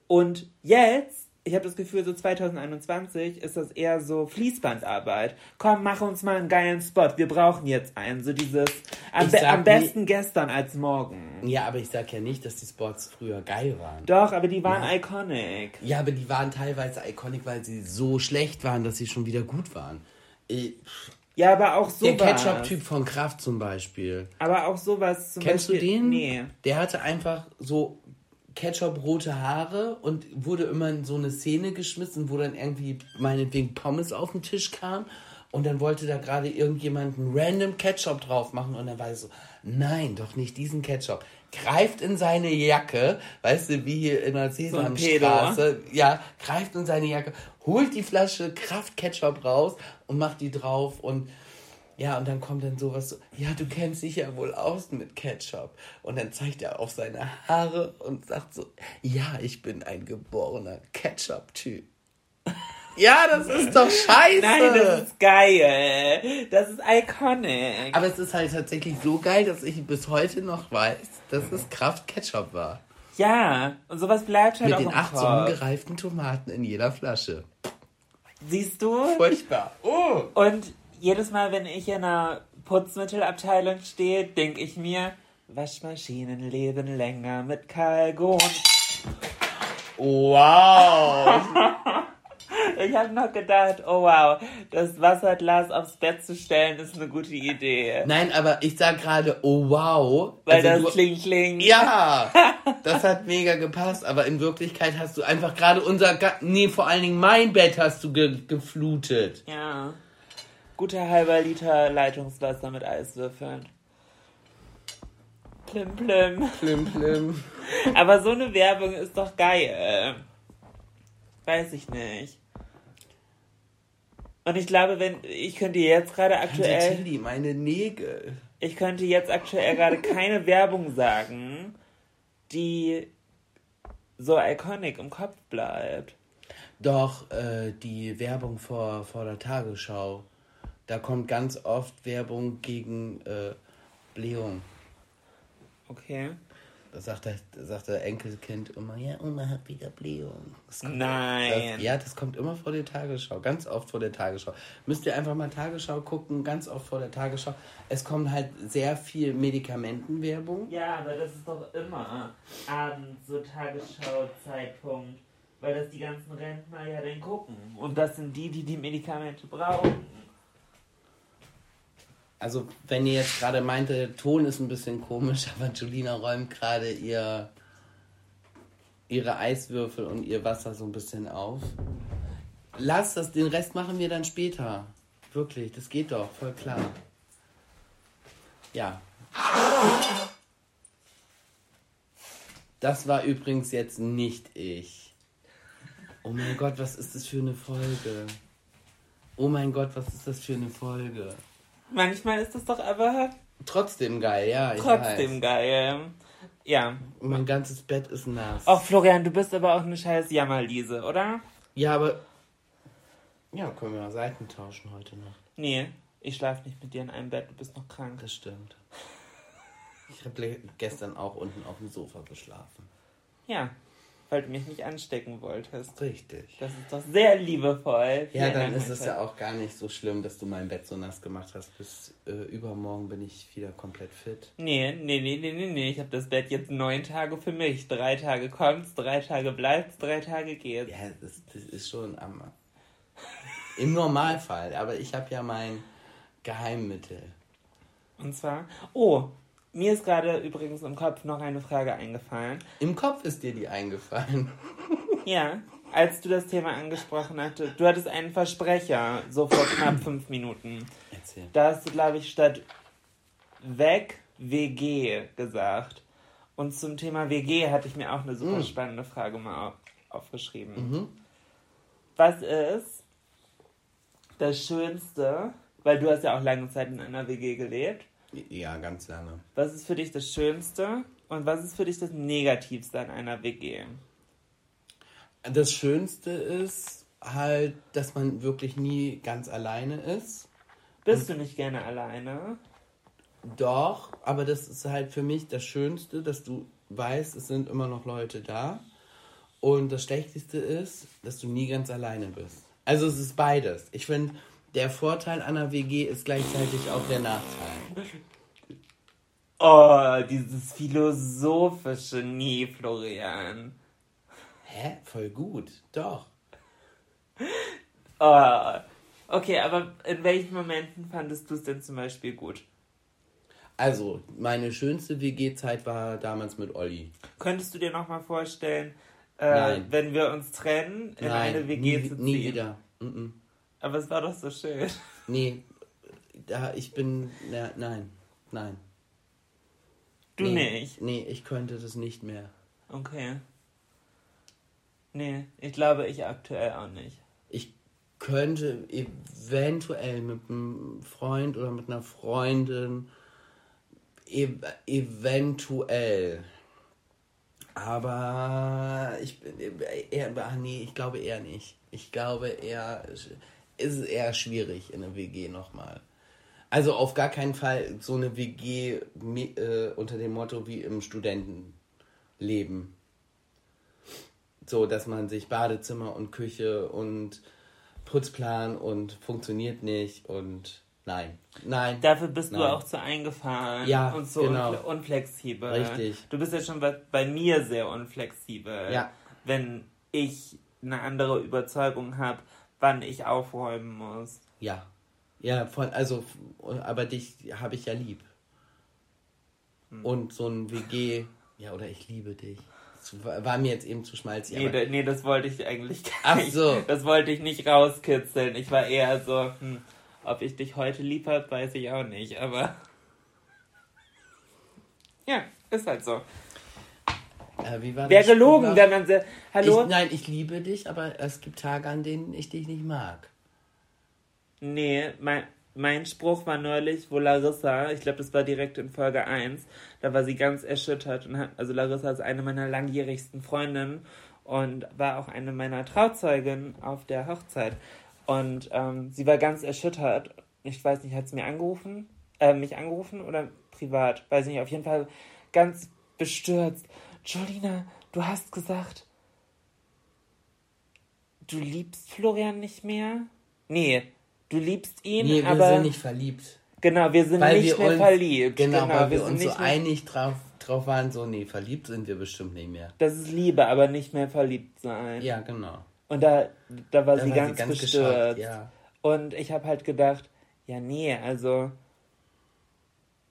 Und jetzt, ich habe das Gefühl, so 2021 ist das eher so Fließbandarbeit. Komm, mach uns mal einen geilen Spot. Wir brauchen jetzt einen. So dieses am, Ich be am besten nie- gestern als morgen. Ja, aber ich sag ja nicht, dass die Spots früher geil waren. Doch, aber die waren Ja. iconic. Ja, aber die waren teilweise iconic, weil sie so schlecht waren, dass sie schon wieder gut waren. Äh, Ja, aber auch Der sowas. Ketchup-Typ von Kraft zum Beispiel. Aber auch sowas zum Kennst Beispiel. du den? Nee. Der hatte einfach so Ketchup-rote Haare und wurde immer in so eine Szene geschmissen, wo dann irgendwie meinetwegen Pommes auf den Tisch kam. Und dann wollte da gerade irgendjemand einen random Ketchup drauf machen und dann war er so, nein, doch nicht diesen Ketchup. Greift in seine Jacke, weißt du, wie hier in der Sesamstraße, ja, greift in seine Jacke, holt die Flasche Kraft Ketchup raus und macht die drauf und ja, und dann kommt dann sowas so, ja, du kennst dich ja wohl aus mit Ketchup. Und dann zeigt er auf seine Haare und sagt so, ja, ich bin ein geborener Ketchup-Typ. Ja, das ist doch scheiße. Nein, das ist geil. Das ist iconic. Aber es ist halt tatsächlich so geil, dass ich bis heute noch weiß, dass es Kraft Ketchup war. ja, und sowas bleibt halt Mit auch den acht so ungereiften Tomaten in jeder Flasche. Siehst du? Furchtbar. Oh. Und jedes Mal, wenn ich in einer Putzmittelabteilung stehe, denke ich mir, Waschmaschinen leben länger mit Kalgon. Wow. Ich habe noch gedacht, oh wow, das Wasserglas aufs Bett zu stellen ist eine gute Idee. Nein, aber ich sag gerade, oh wow. Weil Also das du- kling kling. Ja, das hat mega gepasst, aber in Wirklichkeit hast du einfach gerade unser, nee, vor allen Dingen mein Bett hast du ge geflutet. Ja. Guter halber Liter Leitungswasser mit Eiswürfeln. Plim plim. Plim, plim. Aber so eine Werbung ist doch geil. Weiß ich nicht. Und ich glaube, wenn ich könnte jetzt gerade aktuell, Tilly, meine Nägel. ich könnte jetzt aktuell gerade keine Werbung sagen, die so iconic im Kopf bleibt. Doch, äh, die Werbung vor, vor der Tagesschau. Da kommt ganz oft Werbung gegen äh, Blähung. Okay. Da sagt, der, da sagt der Enkelkind immer, ja, Oma hat wieder Blähung. Das kommt, Nein. Das, ja, das kommt immer vor der Tagesschau, ganz oft vor der Tagesschau. Müsst ihr einfach mal Tagesschau gucken, ganz oft vor der Tagesschau. Es kommt halt sehr viel Medikamentenwerbung. Ja, aber das ist doch immer abends so Tagesschau-Zeitpunkt, weil das die ganzen Rentner ja dann gucken. Und das sind die, die die Medikamente brauchen. Also, wenn ihr jetzt gerade meinte, der Ton ist ein bisschen komisch, aber Julina räumt gerade ihr ihre Eiswürfel und ihr Wasser so ein bisschen auf. Lass das, den Rest machen wir dann später. Wirklich, das geht doch, voll klar. Ja. Das war übrigens jetzt nicht ich. Oh mein Gott, was ist das für eine Folge? Oh mein Gott, was ist das für eine Folge? Manchmal ist das doch aber Trotzdem geil, ja. Trotzdem weiß. geil. Ja. Mein ganzes Bett ist nass. Ach, Florian, du bist aber auch eine scheiß Jammerliese, oder? Ja, aber. Ja, können wir mal Seiten tauschen heute Nacht. Nee, ich schlafe nicht mit dir in einem Bett, du bist noch krank. Das stimmt. Ich habe gestern auch unten auf dem Sofa geschlafen. Ja, weil du mich nicht anstecken wolltest. Richtig. Das ist doch sehr liebevoll. Ja, dann ist es ja auch gar nicht so schlimm, dass du mein Bett so nass gemacht hast. Bis äh, übermorgen bin ich wieder komplett fit. Nee, nee, nee, nee, nee, nee. Ich habe das Bett jetzt neun Tage für mich. Drei Tage kommt's, drei Tage bleibt's, drei Tage geht's. Ja, das, das ist schon am. Im Normalfall. Aber ich habe ja mein Geheimmittel. Und zwar, oh, mir ist gerade übrigens im Kopf noch eine Frage eingefallen. Im Kopf ist dir die eingefallen. Ja, als du das Thema angesprochen hattest, du hattest einen Versprecher, so vor knapp fünf Minuten. Erzähl. Da hast du, glaube ich, statt weg WG gesagt. Und zum Thema WG hatte ich mir auch eine super spannende Frage mal auf, aufgeschrieben. Was ist das Schönste, weil du hast ja auch lange Zeit in einer WG gelebt, Ja, ganz lange. was ist für dich das Schönste und was ist für dich das Negativste an einer WG? Das Schönste ist halt, dass man wirklich nie ganz alleine ist. Bist du nicht gerne alleine? Doch, aber das ist halt für mich das Schönste, dass du weißt, es sind immer noch Leute da. Und das Schlechteste ist, dass du nie ganz alleine bist. Also es ist beides. Ich finde, der Vorteil einer WG ist gleichzeitig auch der Nachteil. Oh, dieses philosophische Nie, Florian. Hä? Voll gut. Doch. Oh. Okay, aber in welchen Momenten fandest du es denn zum Beispiel gut? Also, meine schönste WG-Zeit war damals mit Olli. Könntest du dir nochmal vorstellen, äh, wenn wir uns trennen, in Nein, eine WG nie, zu ziehen? nie wieder. Mm-mm. Aber es war doch so schön. Nee, da ich bin. Na, nein, nein. Du nee, nicht? Nee, ich könnte das nicht mehr. Okay. Nee, ich glaube, ich aktuell auch nicht. Ich könnte eventuell mit einem Freund oder mit einer Freundin ev eventuell. Aber ich bin eher, nee, ich glaube eher nicht. Ich glaube eher, es ist eher schwierig in einer WG nochmal. Also auf gar keinen Fall so eine WG äh, unter dem Motto wie im Studentenleben. So, dass man sich Badezimmer und Küche und Putzplan und funktioniert nicht und nein, nein. Dafür bist nein. du auch zu eingefahren Ja, und so genau. unfle unflexibel. Richtig. Du bist ja schon bei, bei mir sehr unflexibel. Ja. Wenn ich eine andere Überzeugung habe, wann ich aufräumen muss. Ja. Ja, von, also, aber dich habe ich ja lieb. Hm. Und so ein WG, ja, oder ich liebe dich. Das war mir jetzt eben zu schmalzig. Nee, da, nee, das wollte ich eigentlich gar Ach nicht. so. Das wollte ich nicht rauskitzeln. Ich war eher so, hm, ob ich dich heute lieb hab, weiß ich auch nicht, aber. Ja, ist halt so. Äh, wie war Wäre das gelogen, wenn man se- Hallo? Ich, nein, ich liebe dich, aber es gibt Tage, an denen ich dich nicht mag. Nee, mein, mein Spruch war neulich, wo Larissa, ich glaube, das war direkt in Folge 1, da war sie ganz erschüttert und hat, also Larissa ist eine meiner langjährigsten Freundinnen und war auch eine meiner Trauzeugen auf der Hochzeit. Und ähm, sie war ganz erschüttert. Ich weiß nicht, hat sie mir angerufen? Äh, mich angerufen oder privat? Weiß nicht, auf jeden Fall ganz bestürzt. Jolina, du hast gesagt, du liebst Florian nicht mehr? Nee, du liebst ihn, Nee, wir aber sind nicht verliebt. genau, wir sind Weil nicht wir mehr uns, verliebt. Genau, weil wir sind uns so einig drauf, drauf waren, so, nee, verliebt sind wir bestimmt nicht mehr. Das ist Liebe, aber nicht mehr verliebt sein. Ja, genau. Und da, da war Da sie war ganz, sie ganz geschockt, ja. Und ich habe halt gedacht, ja, nee, also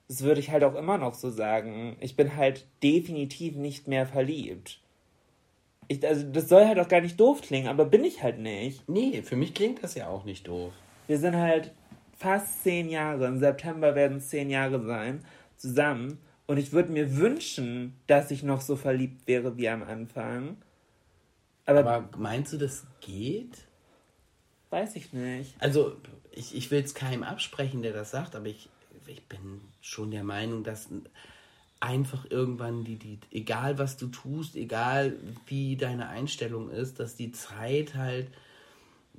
das würde ich halt auch immer noch so sagen. Ich bin halt definitiv nicht mehr verliebt. Ich, also das soll halt auch gar nicht doof klingen, aber bin ich halt nicht. Nee, für mich klingt das ja auch nicht doof. Wir sind halt fast zehn Jahre, im September werden es zehn Jahre sein, zusammen. Und ich würde mir wünschen, dass ich noch so verliebt wäre wie am Anfang. Aber, Aber meinst du, das geht? weiß ich nicht. Also, ich, ich will es keinem absprechen, der das sagt, aber ich, ich bin schon der Meinung, dass einfach irgendwann die, die, egal was du tust, egal wie deine Einstellung ist, dass die Zeit halt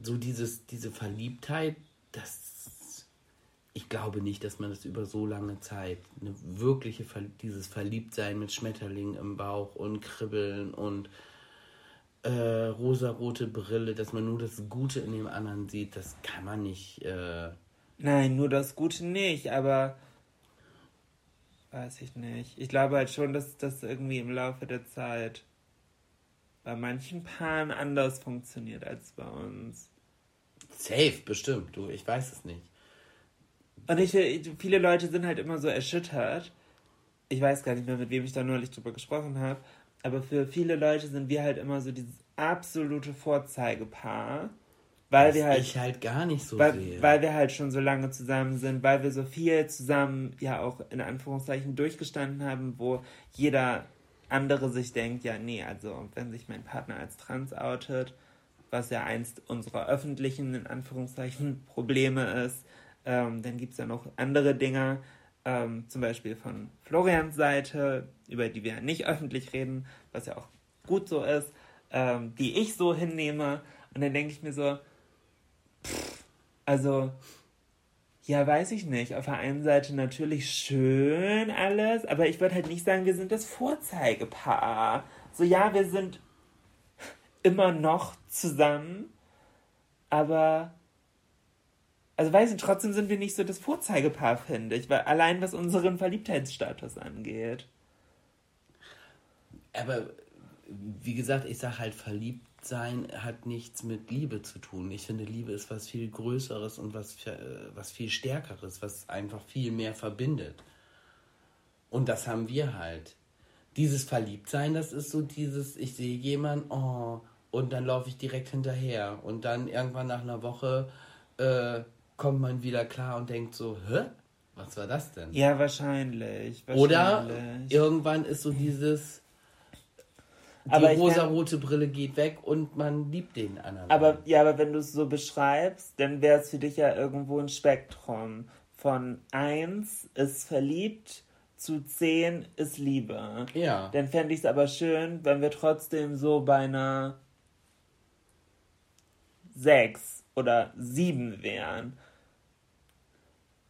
so dieses, diese Verliebtheit, das ich glaube nicht, dass man das über so lange Zeit, eine wirkliche, Ver dieses Verliebtsein mit Schmetterlingen im Bauch und Kribbeln und äh, rosarote Brille, dass man nur das Gute in dem anderen sieht, das kann man nicht. Äh, Nein, nur das Gute nicht, aber weiß ich nicht. Ich glaube halt schon, dass das irgendwie im Laufe der Zeit bei manchen Paaren anders funktioniert als bei uns. safe, bestimmt. Du, ich weiß es nicht. Und ich, viele Leute sind halt immer so erschüttert. Ich weiß gar nicht mehr, mit wem ich da neulich drüber gesprochen habe. Aber für viele Leute sind wir halt immer so dieses absolute Vorzeigepaar. Weil Was wir halt. ich halt gar nicht so weil, sehe. weil wir halt schon so lange zusammen sind, weil wir so viel zusammen ja auch in Anführungszeichen durchgestanden haben, wo jeder andere sich denkt, ja, nee, also wenn sich mein Partner als trans outet, was ja einst unserer öffentlichen, in Anführungszeichen, Probleme ist, ähm, dann gibt es ja noch andere Dinge, ähm, zum Beispiel von Florians Seite, über die wir nicht öffentlich reden, was ja auch gut so ist. ähm, die ich so hinnehme. Und dann denke ich mir so, also, ja, weiß ich nicht. Auf der einen Seite natürlich schön alles, aber ich würde halt nicht sagen, wir sind das Vorzeigepaar. So, ja, wir sind immer noch zusammen, aber also weiß ich, trotzdem sind wir nicht so das Vorzeigepaar, finde ich, weil allein was unseren Verliebtheitsstatus angeht. Aber wie gesagt, ich sage halt, verliebt sein hat nichts mit Liebe zu tun. Ich finde, Liebe ist was viel Größeres und was, was viel Stärkeres, was einfach viel mehr verbindet. Und das haben wir halt. Dieses Verliebtsein, das ist so dieses, ich sehe jemanden, oh, und dann laufe ich direkt hinterher. Und dann irgendwann nach einer Woche äh, kommt man wieder klar und denkt so, hä? Was war das denn? Ja, wahrscheinlich. wahrscheinlich. Oder irgendwann ist so dieses, die aber rosarote Brille geht weg und man liebt den anderen. Aber ja, aber wenn du es so beschreibst, dann wäre es für dich ja irgendwo ein Spektrum. Von 1 ist verliebt zu 10 ist Liebe. Ja. Dann fände ich es aber schön, wenn wir trotzdem so bei einer 6 oder 7 wären.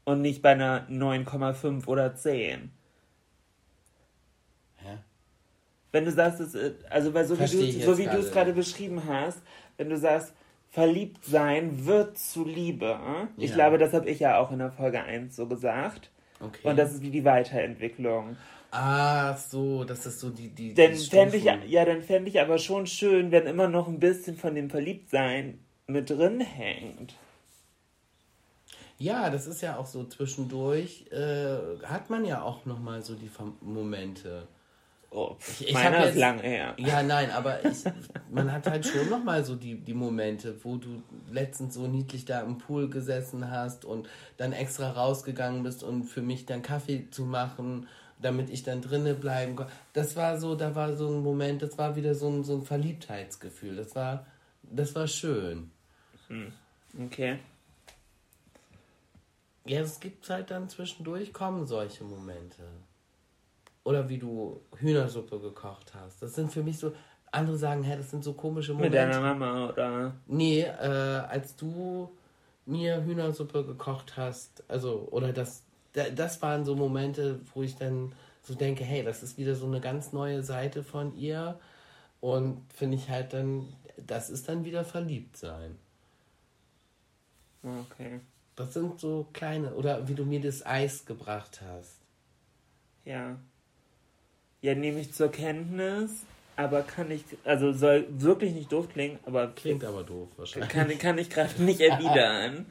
Und nicht bei einer 9,5 oder 10. wenn du sagst, es, also weil so Versteh wie du, so wie du es gerade beschrieben hast, wenn du sagst, verliebt sein wird zu Liebe. Ich ja. glaube, das habe ich ja auch in der Folge 1 so gesagt. Okay. Und das ist wie die Weiterentwicklung. Ah, so, das ist so die. die dann fände ich, ja, dann fände ich aber schon schön, wenn immer noch ein bisschen von dem Verliebtsein mit drin hängt. Ja, das ist ja auch so zwischendurch, äh, hat man ja auch nochmal so die Momente. Oh, ich, ich meiner ist lange her. Ja, nein, aber ich, man hat halt schon nochmal so die, die Momente, wo du letztens so niedlich da im Pool gesessen hast und dann extra rausgegangen bist, um für mich dann Kaffee zu machen, damit ich dann drinnen bleiben konnte. Das war so, da war so ein Moment, das war wieder so ein, so ein Verliebtheitsgefühl. Das war, das war schön. Hm. Okay. Ja, es gibt halt dann zwischendurch kommen solche Momente. Oder wie du Hühnersuppe gekocht hast. Das sind für mich so. Andere sagen, hä, das sind so komische Momente. Mit deiner Mama, oder? Nee, äh, als du mir Hühnersuppe gekocht hast, also, oder das, das waren so Momente, wo ich dann so denke, hey, das ist wieder so eine ganz neue Seite von ihr. Und finde ich halt dann, das ist dann wieder verliebt sein. Okay. Das sind so kleine, oder wie du mir das Eis gebracht hast. Ja ja, nehme ich zur Kenntnis, aber kann ich, also soll wirklich nicht doof klingen, aber. Klingt aber doof wahrscheinlich. Kann, kann ich gerade nicht erwidern.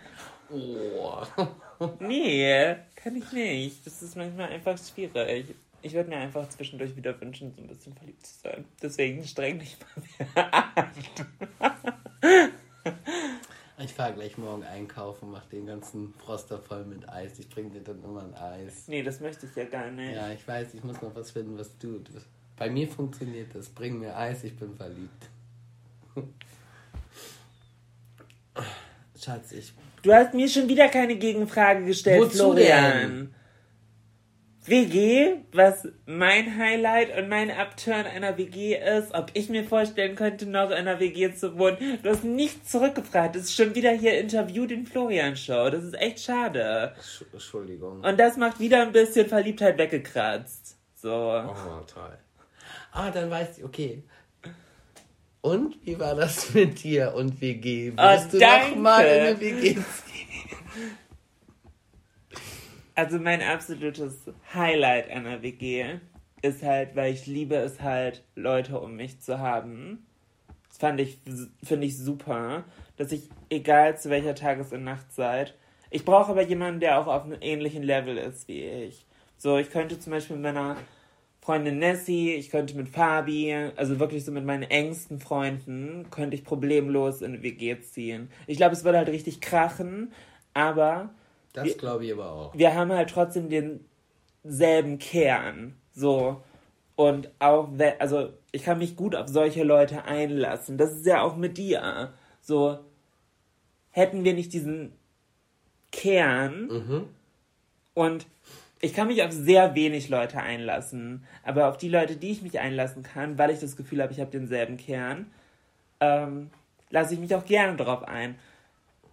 oh. Nee, kann ich nicht. Das ist manchmal einfach schwierig. Ich würde mir einfach zwischendurch wieder wünschen, so ein bisschen verliebt zu sein. Deswegen streng dich mal an. Ich fahre gleich morgen einkaufen, mache den ganzen Froster voll mit Eis. Ich bringe dir dann immer ein Eis. Nee, das möchte ich ja gar nicht. Ja, ich weiß, ich muss noch was finden, was du. Bei mir funktioniert das. Bring mir Eis, ich bin verliebt. Schatz, ich. Du hast mir schon wieder keine Gegenfrage gestellt, Wozu Florian. Denn? WG, was mein Highlight und mein Upturn einer WG ist, ob ich mir vorstellen könnte, noch in einer WG zu wohnen. Du hast nicht zurückgefragt. Das ist schon wieder hier Interview den Florian Show. Das ist echt schade. Entschuldigung. Und das macht wieder ein bisschen Verliebtheit weggekratzt. So. Oh, toll. Ah, dann weiß ich, okay. Und wie war das mit dir und WG? Willst oh, du danke. noch mal in eine WG ziehen? Also mein absolutes Highlight einer WG ist halt, weil ich liebe es halt, Leute um mich zu haben. Das fand ich, finde ich super, dass ich, egal zu welcher Tages- und Nachtzeit, ich brauche aber jemanden, der auch auf einem ähnlichen Level ist wie ich. So, ich könnte zum Beispiel mit meiner Freundin Nessie, ich könnte mit Fabi, also wirklich so mit meinen engsten Freunden, könnte ich problemlos in eine WG ziehen. Ich glaube, es würde halt richtig krachen, aber das glaube ich aber auch. Wir haben halt trotzdem denselben Kern. So. Und auch, also ich kann mich gut auf solche Leute einlassen. Das ist ja auch mit dir. So, hätten wir nicht diesen Kern mhm. und ich kann mich auf sehr wenig Leute einlassen, aber auf die Leute, die ich mich einlassen kann, weil ich das Gefühl habe, ich habe denselben Kern, ähm, lasse ich mich auch gerne drauf ein.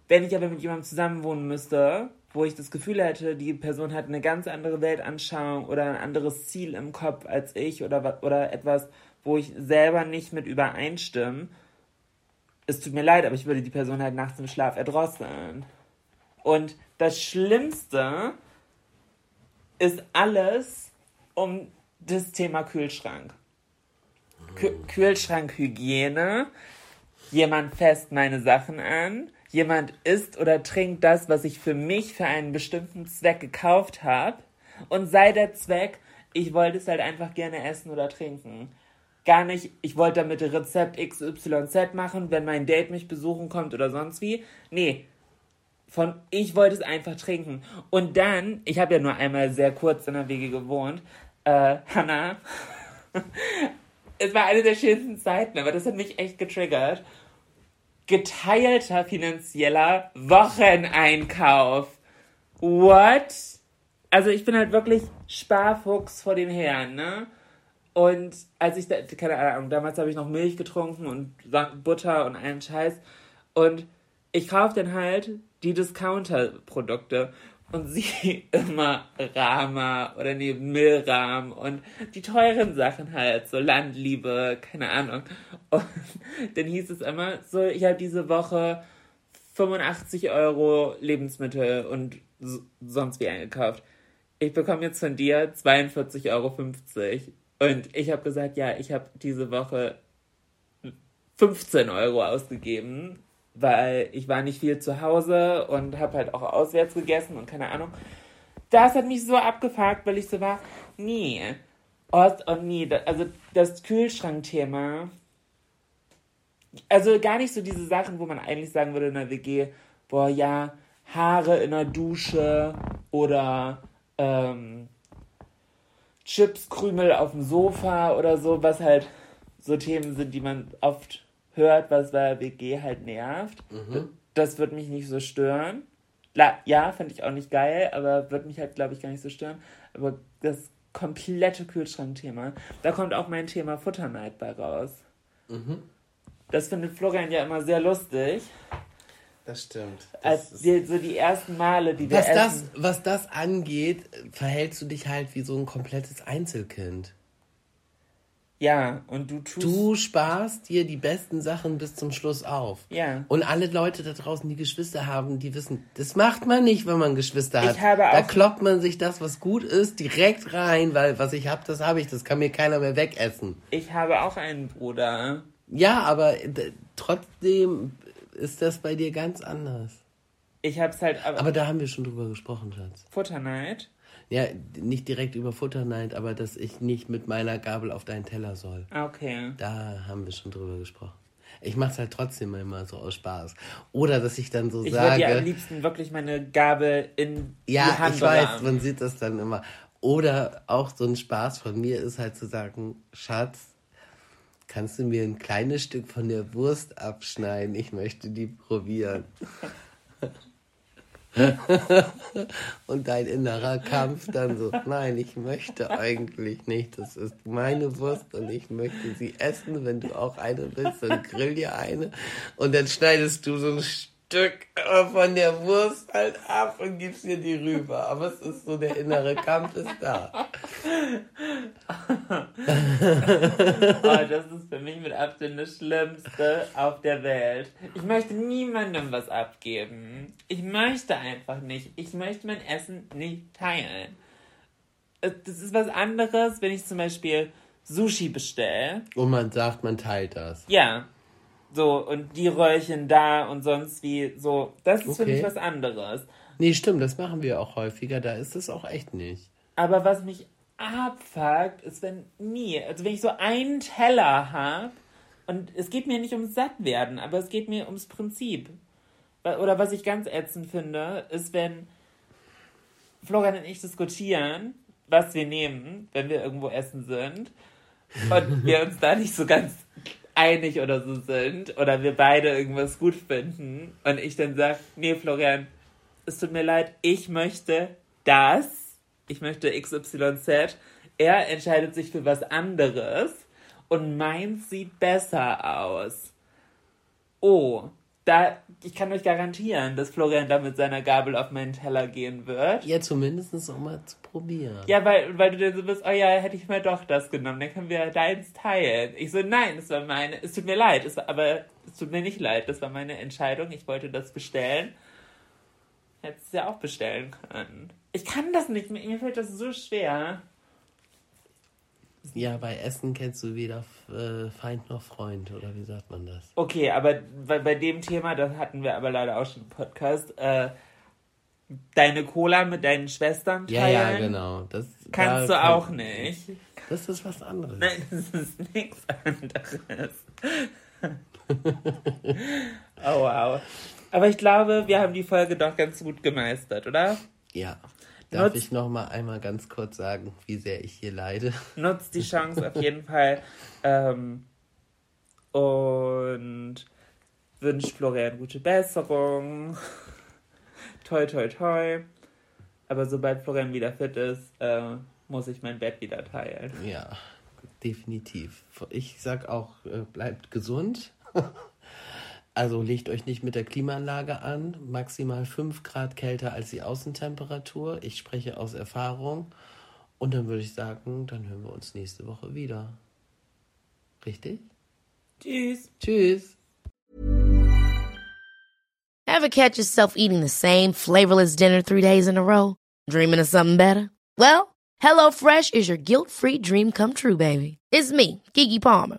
Wenn ich aber mit jemandem zusammenwohnen müsste, wo ich das Gefühl hätte, die Person hat eine ganz andere Weltanschauung oder ein anderes Ziel im Kopf als ich oder, oder etwas, wo ich selber nicht mit übereinstimme, es tut mir leid, aber ich würde die Person halt nachts im Schlaf erdrosseln. Und das Schlimmste ist alles um das Thema Kühlschrank. Kü Kühlschrankhygiene. Jemand fässt meine Sachen an. Jemand isst oder trinkt das, was ich für mich für einen bestimmten Zweck gekauft habe. Und sei der Zweck, ich wollte es halt einfach gerne essen oder trinken. Gar nicht, ich wollte damit Rezept XYZ machen, wenn mein Date mich besuchen kommt oder sonst wie. Nee, von ich wollte es einfach trinken. Und dann, ich habe ja nur einmal sehr kurz in der Wege gewohnt, äh, Hannah, es war eine der schönsten Zeiten, aber das hat mich echt getriggert. Geteilter finanzieller Wocheneinkauf. What? Also ich bin halt wirklich Sparfuchs vor dem Herrn, ne? Und als ich da, keine Ahnung, damals habe ich noch Milch getrunken und Butter und einen Scheiß. Und ich kaufe dann halt die Discounter-Produkte und sie immer Rama oder neben Milram und die teuren Sachen halt, so Landliebe, keine Ahnung. Und dann hieß es immer, so, ich habe diese Woche 85 Euro Lebensmittel und sonst wie eingekauft. Ich bekomme jetzt von dir 42,50 Euro. Und ich habe gesagt, ja, ich habe diese Woche 15 Euro ausgegeben weil ich war nicht viel zu Hause und habe halt auch auswärts gegessen und keine Ahnung. Das hat mich so abgefuckt, weil ich so war, nee, Ost und nie, also das Kühlschrankthema, also gar nicht so diese Sachen, wo man eigentlich sagen würde in der WG, boah, ja, Haare in der Dusche oder ähm, Chipskrümel auf dem Sofa oder so, was halt so Themen sind, die man oft hört, was bei WG halt nervt. Mhm. Das wird mich nicht so stören. Ja, finde ich auch nicht geil, aber wird mich halt, glaube ich, gar nicht so stören. Aber das komplette Kühlschrankthema, da kommt auch mein Thema Futterneid bei raus. Mhm. Das findet Florian ja immer sehr lustig. Das stimmt. Das Als die, so die ersten Male, die wir was essen. Das, was das angeht, verhältst du dich halt wie so ein komplettes Einzelkind. Ja, und du tust. Du sparst dir die besten Sachen bis zum Schluss auf. Ja. Und alle Leute da draußen, die Geschwister haben, die wissen, das macht man nicht, wenn man Geschwister hat. Ich habe auch da kloppt man sich das, was gut ist, direkt rein, weil was ich habe, das habe ich, das kann mir keiner mehr wegessen. Ich habe auch einen Bruder. Ja, aber trotzdem ist das bei dir ganz anders. Ich hab's halt. Aber, aber da haben wir schon drüber gesprochen, Schatz. Futterneid? Ja, nicht direkt über Futterneid, aber dass ich nicht mit meiner Gabel auf deinen Teller soll. Okay. Da haben wir schon drüber gesprochen. Ich mache es halt trotzdem immer so aus Spaß. Oder dass ich dann so ich sage. Ich würde ja am liebsten wirklich meine Gabel in ja, die Hand Ja, ich weiß, man sieht das dann immer. Oder auch so ein Spaß von mir ist halt zu sagen, Schatz, kannst du mir ein kleines Stück von der Wurst abschneiden? Ich möchte die probieren. und dein innerer Kampf dann so, nein, ich möchte eigentlich nicht. Das ist meine Wurst und ich möchte sie essen. Wenn du auch eine willst, dann grill dir eine. Und dann schneidest du so ein Stück von der Wurst halt ab und gibst dir die rüber. Aber es ist so, der innere Kampf ist da. oh, das ist für mich mit Abstand das Schlimmste auf der Welt. Ich möchte niemandem was abgeben. Ich möchte einfach nicht. Ich möchte mein Essen nicht teilen. Das ist was anderes, wenn ich zum Beispiel Sushi bestelle. Und man sagt, man teilt das. Ja. So, und die Röllchen da und sonst wie, so. Das ist okay. für mich was anderes. Nee, stimmt, das machen wir auch häufiger, da ist es auch echt nicht. Aber was mich abfuckt, ist, wenn nie, also wenn ich so einen Teller habe, und es geht mir nicht ums Sattwerden, aber es geht mir ums Prinzip. Oder was ich ganz ätzend finde, ist, wenn Florian und ich diskutieren, was wir nehmen, wenn wir irgendwo essen sind, und wir uns da nicht so ganz einig oder so sind oder wir beide irgendwas gut finden und ich dann sage, nee, Florian, es tut mir leid, ich möchte das ich möchte XYZ. Er entscheidet sich für was anderes und meins sieht besser aus. Oh, da, ich kann euch garantieren, dass Florian da mit seiner Gabel auf meinen Teller gehen wird. Ja, zumindest um mal zu probieren. Ja, weil, weil du dann so bist, oh ja, hätte ich mal doch das genommen, dann können wir deins teilen. Ich so, nein, es war meine, es tut mir leid, es war, aber es tut mir nicht leid, das war meine Entscheidung, ich wollte das bestellen. Hättest es ja auch bestellen können. Ich kann das nicht, mir, mir fällt das so schwer. Ja, bei Essen kennst du weder äh, Feind noch Freund, oder wie sagt man das? Okay, aber bei, bei dem Thema, das hatten wir aber leider auch schon im Podcast, äh, deine Cola mit deinen Schwestern teilen. Ja, ja, genau. Das, kannst da du kann- auch nicht. Das ist was anderes. Nein, das ist nichts anderes. oh wow. Aber ich glaube, wir haben die Folge doch ganz gut gemeistert, oder? Ja. Darf Nutz- ich noch mal einmal ganz kurz sagen, wie sehr ich hier leide? Nutzt die Chance auf jeden Fall ähm, und wünscht Florian gute Besserung. toi, toi, toi. Aber sobald Florian wieder fit ist, äh, muss ich mein Bett wieder teilen. Ja, definitiv. Ich sag auch, äh, bleibt gesund. Also legt euch nicht mit der Klimaanlage an. Maximal 5 Grad kälter als die Außentemperatur. Ich spreche aus Erfahrung. Und dann würde ich sagen, dann hören wir uns nächste Woche wieder. Richtig? Tschüss. Tschüss. Ever catch yourself eating the same flavorless dinner three days in a row? Dreaming of something better? Well, HelloFresh is your guilt-free dream come true, baby. It's me, Kiki Palmer.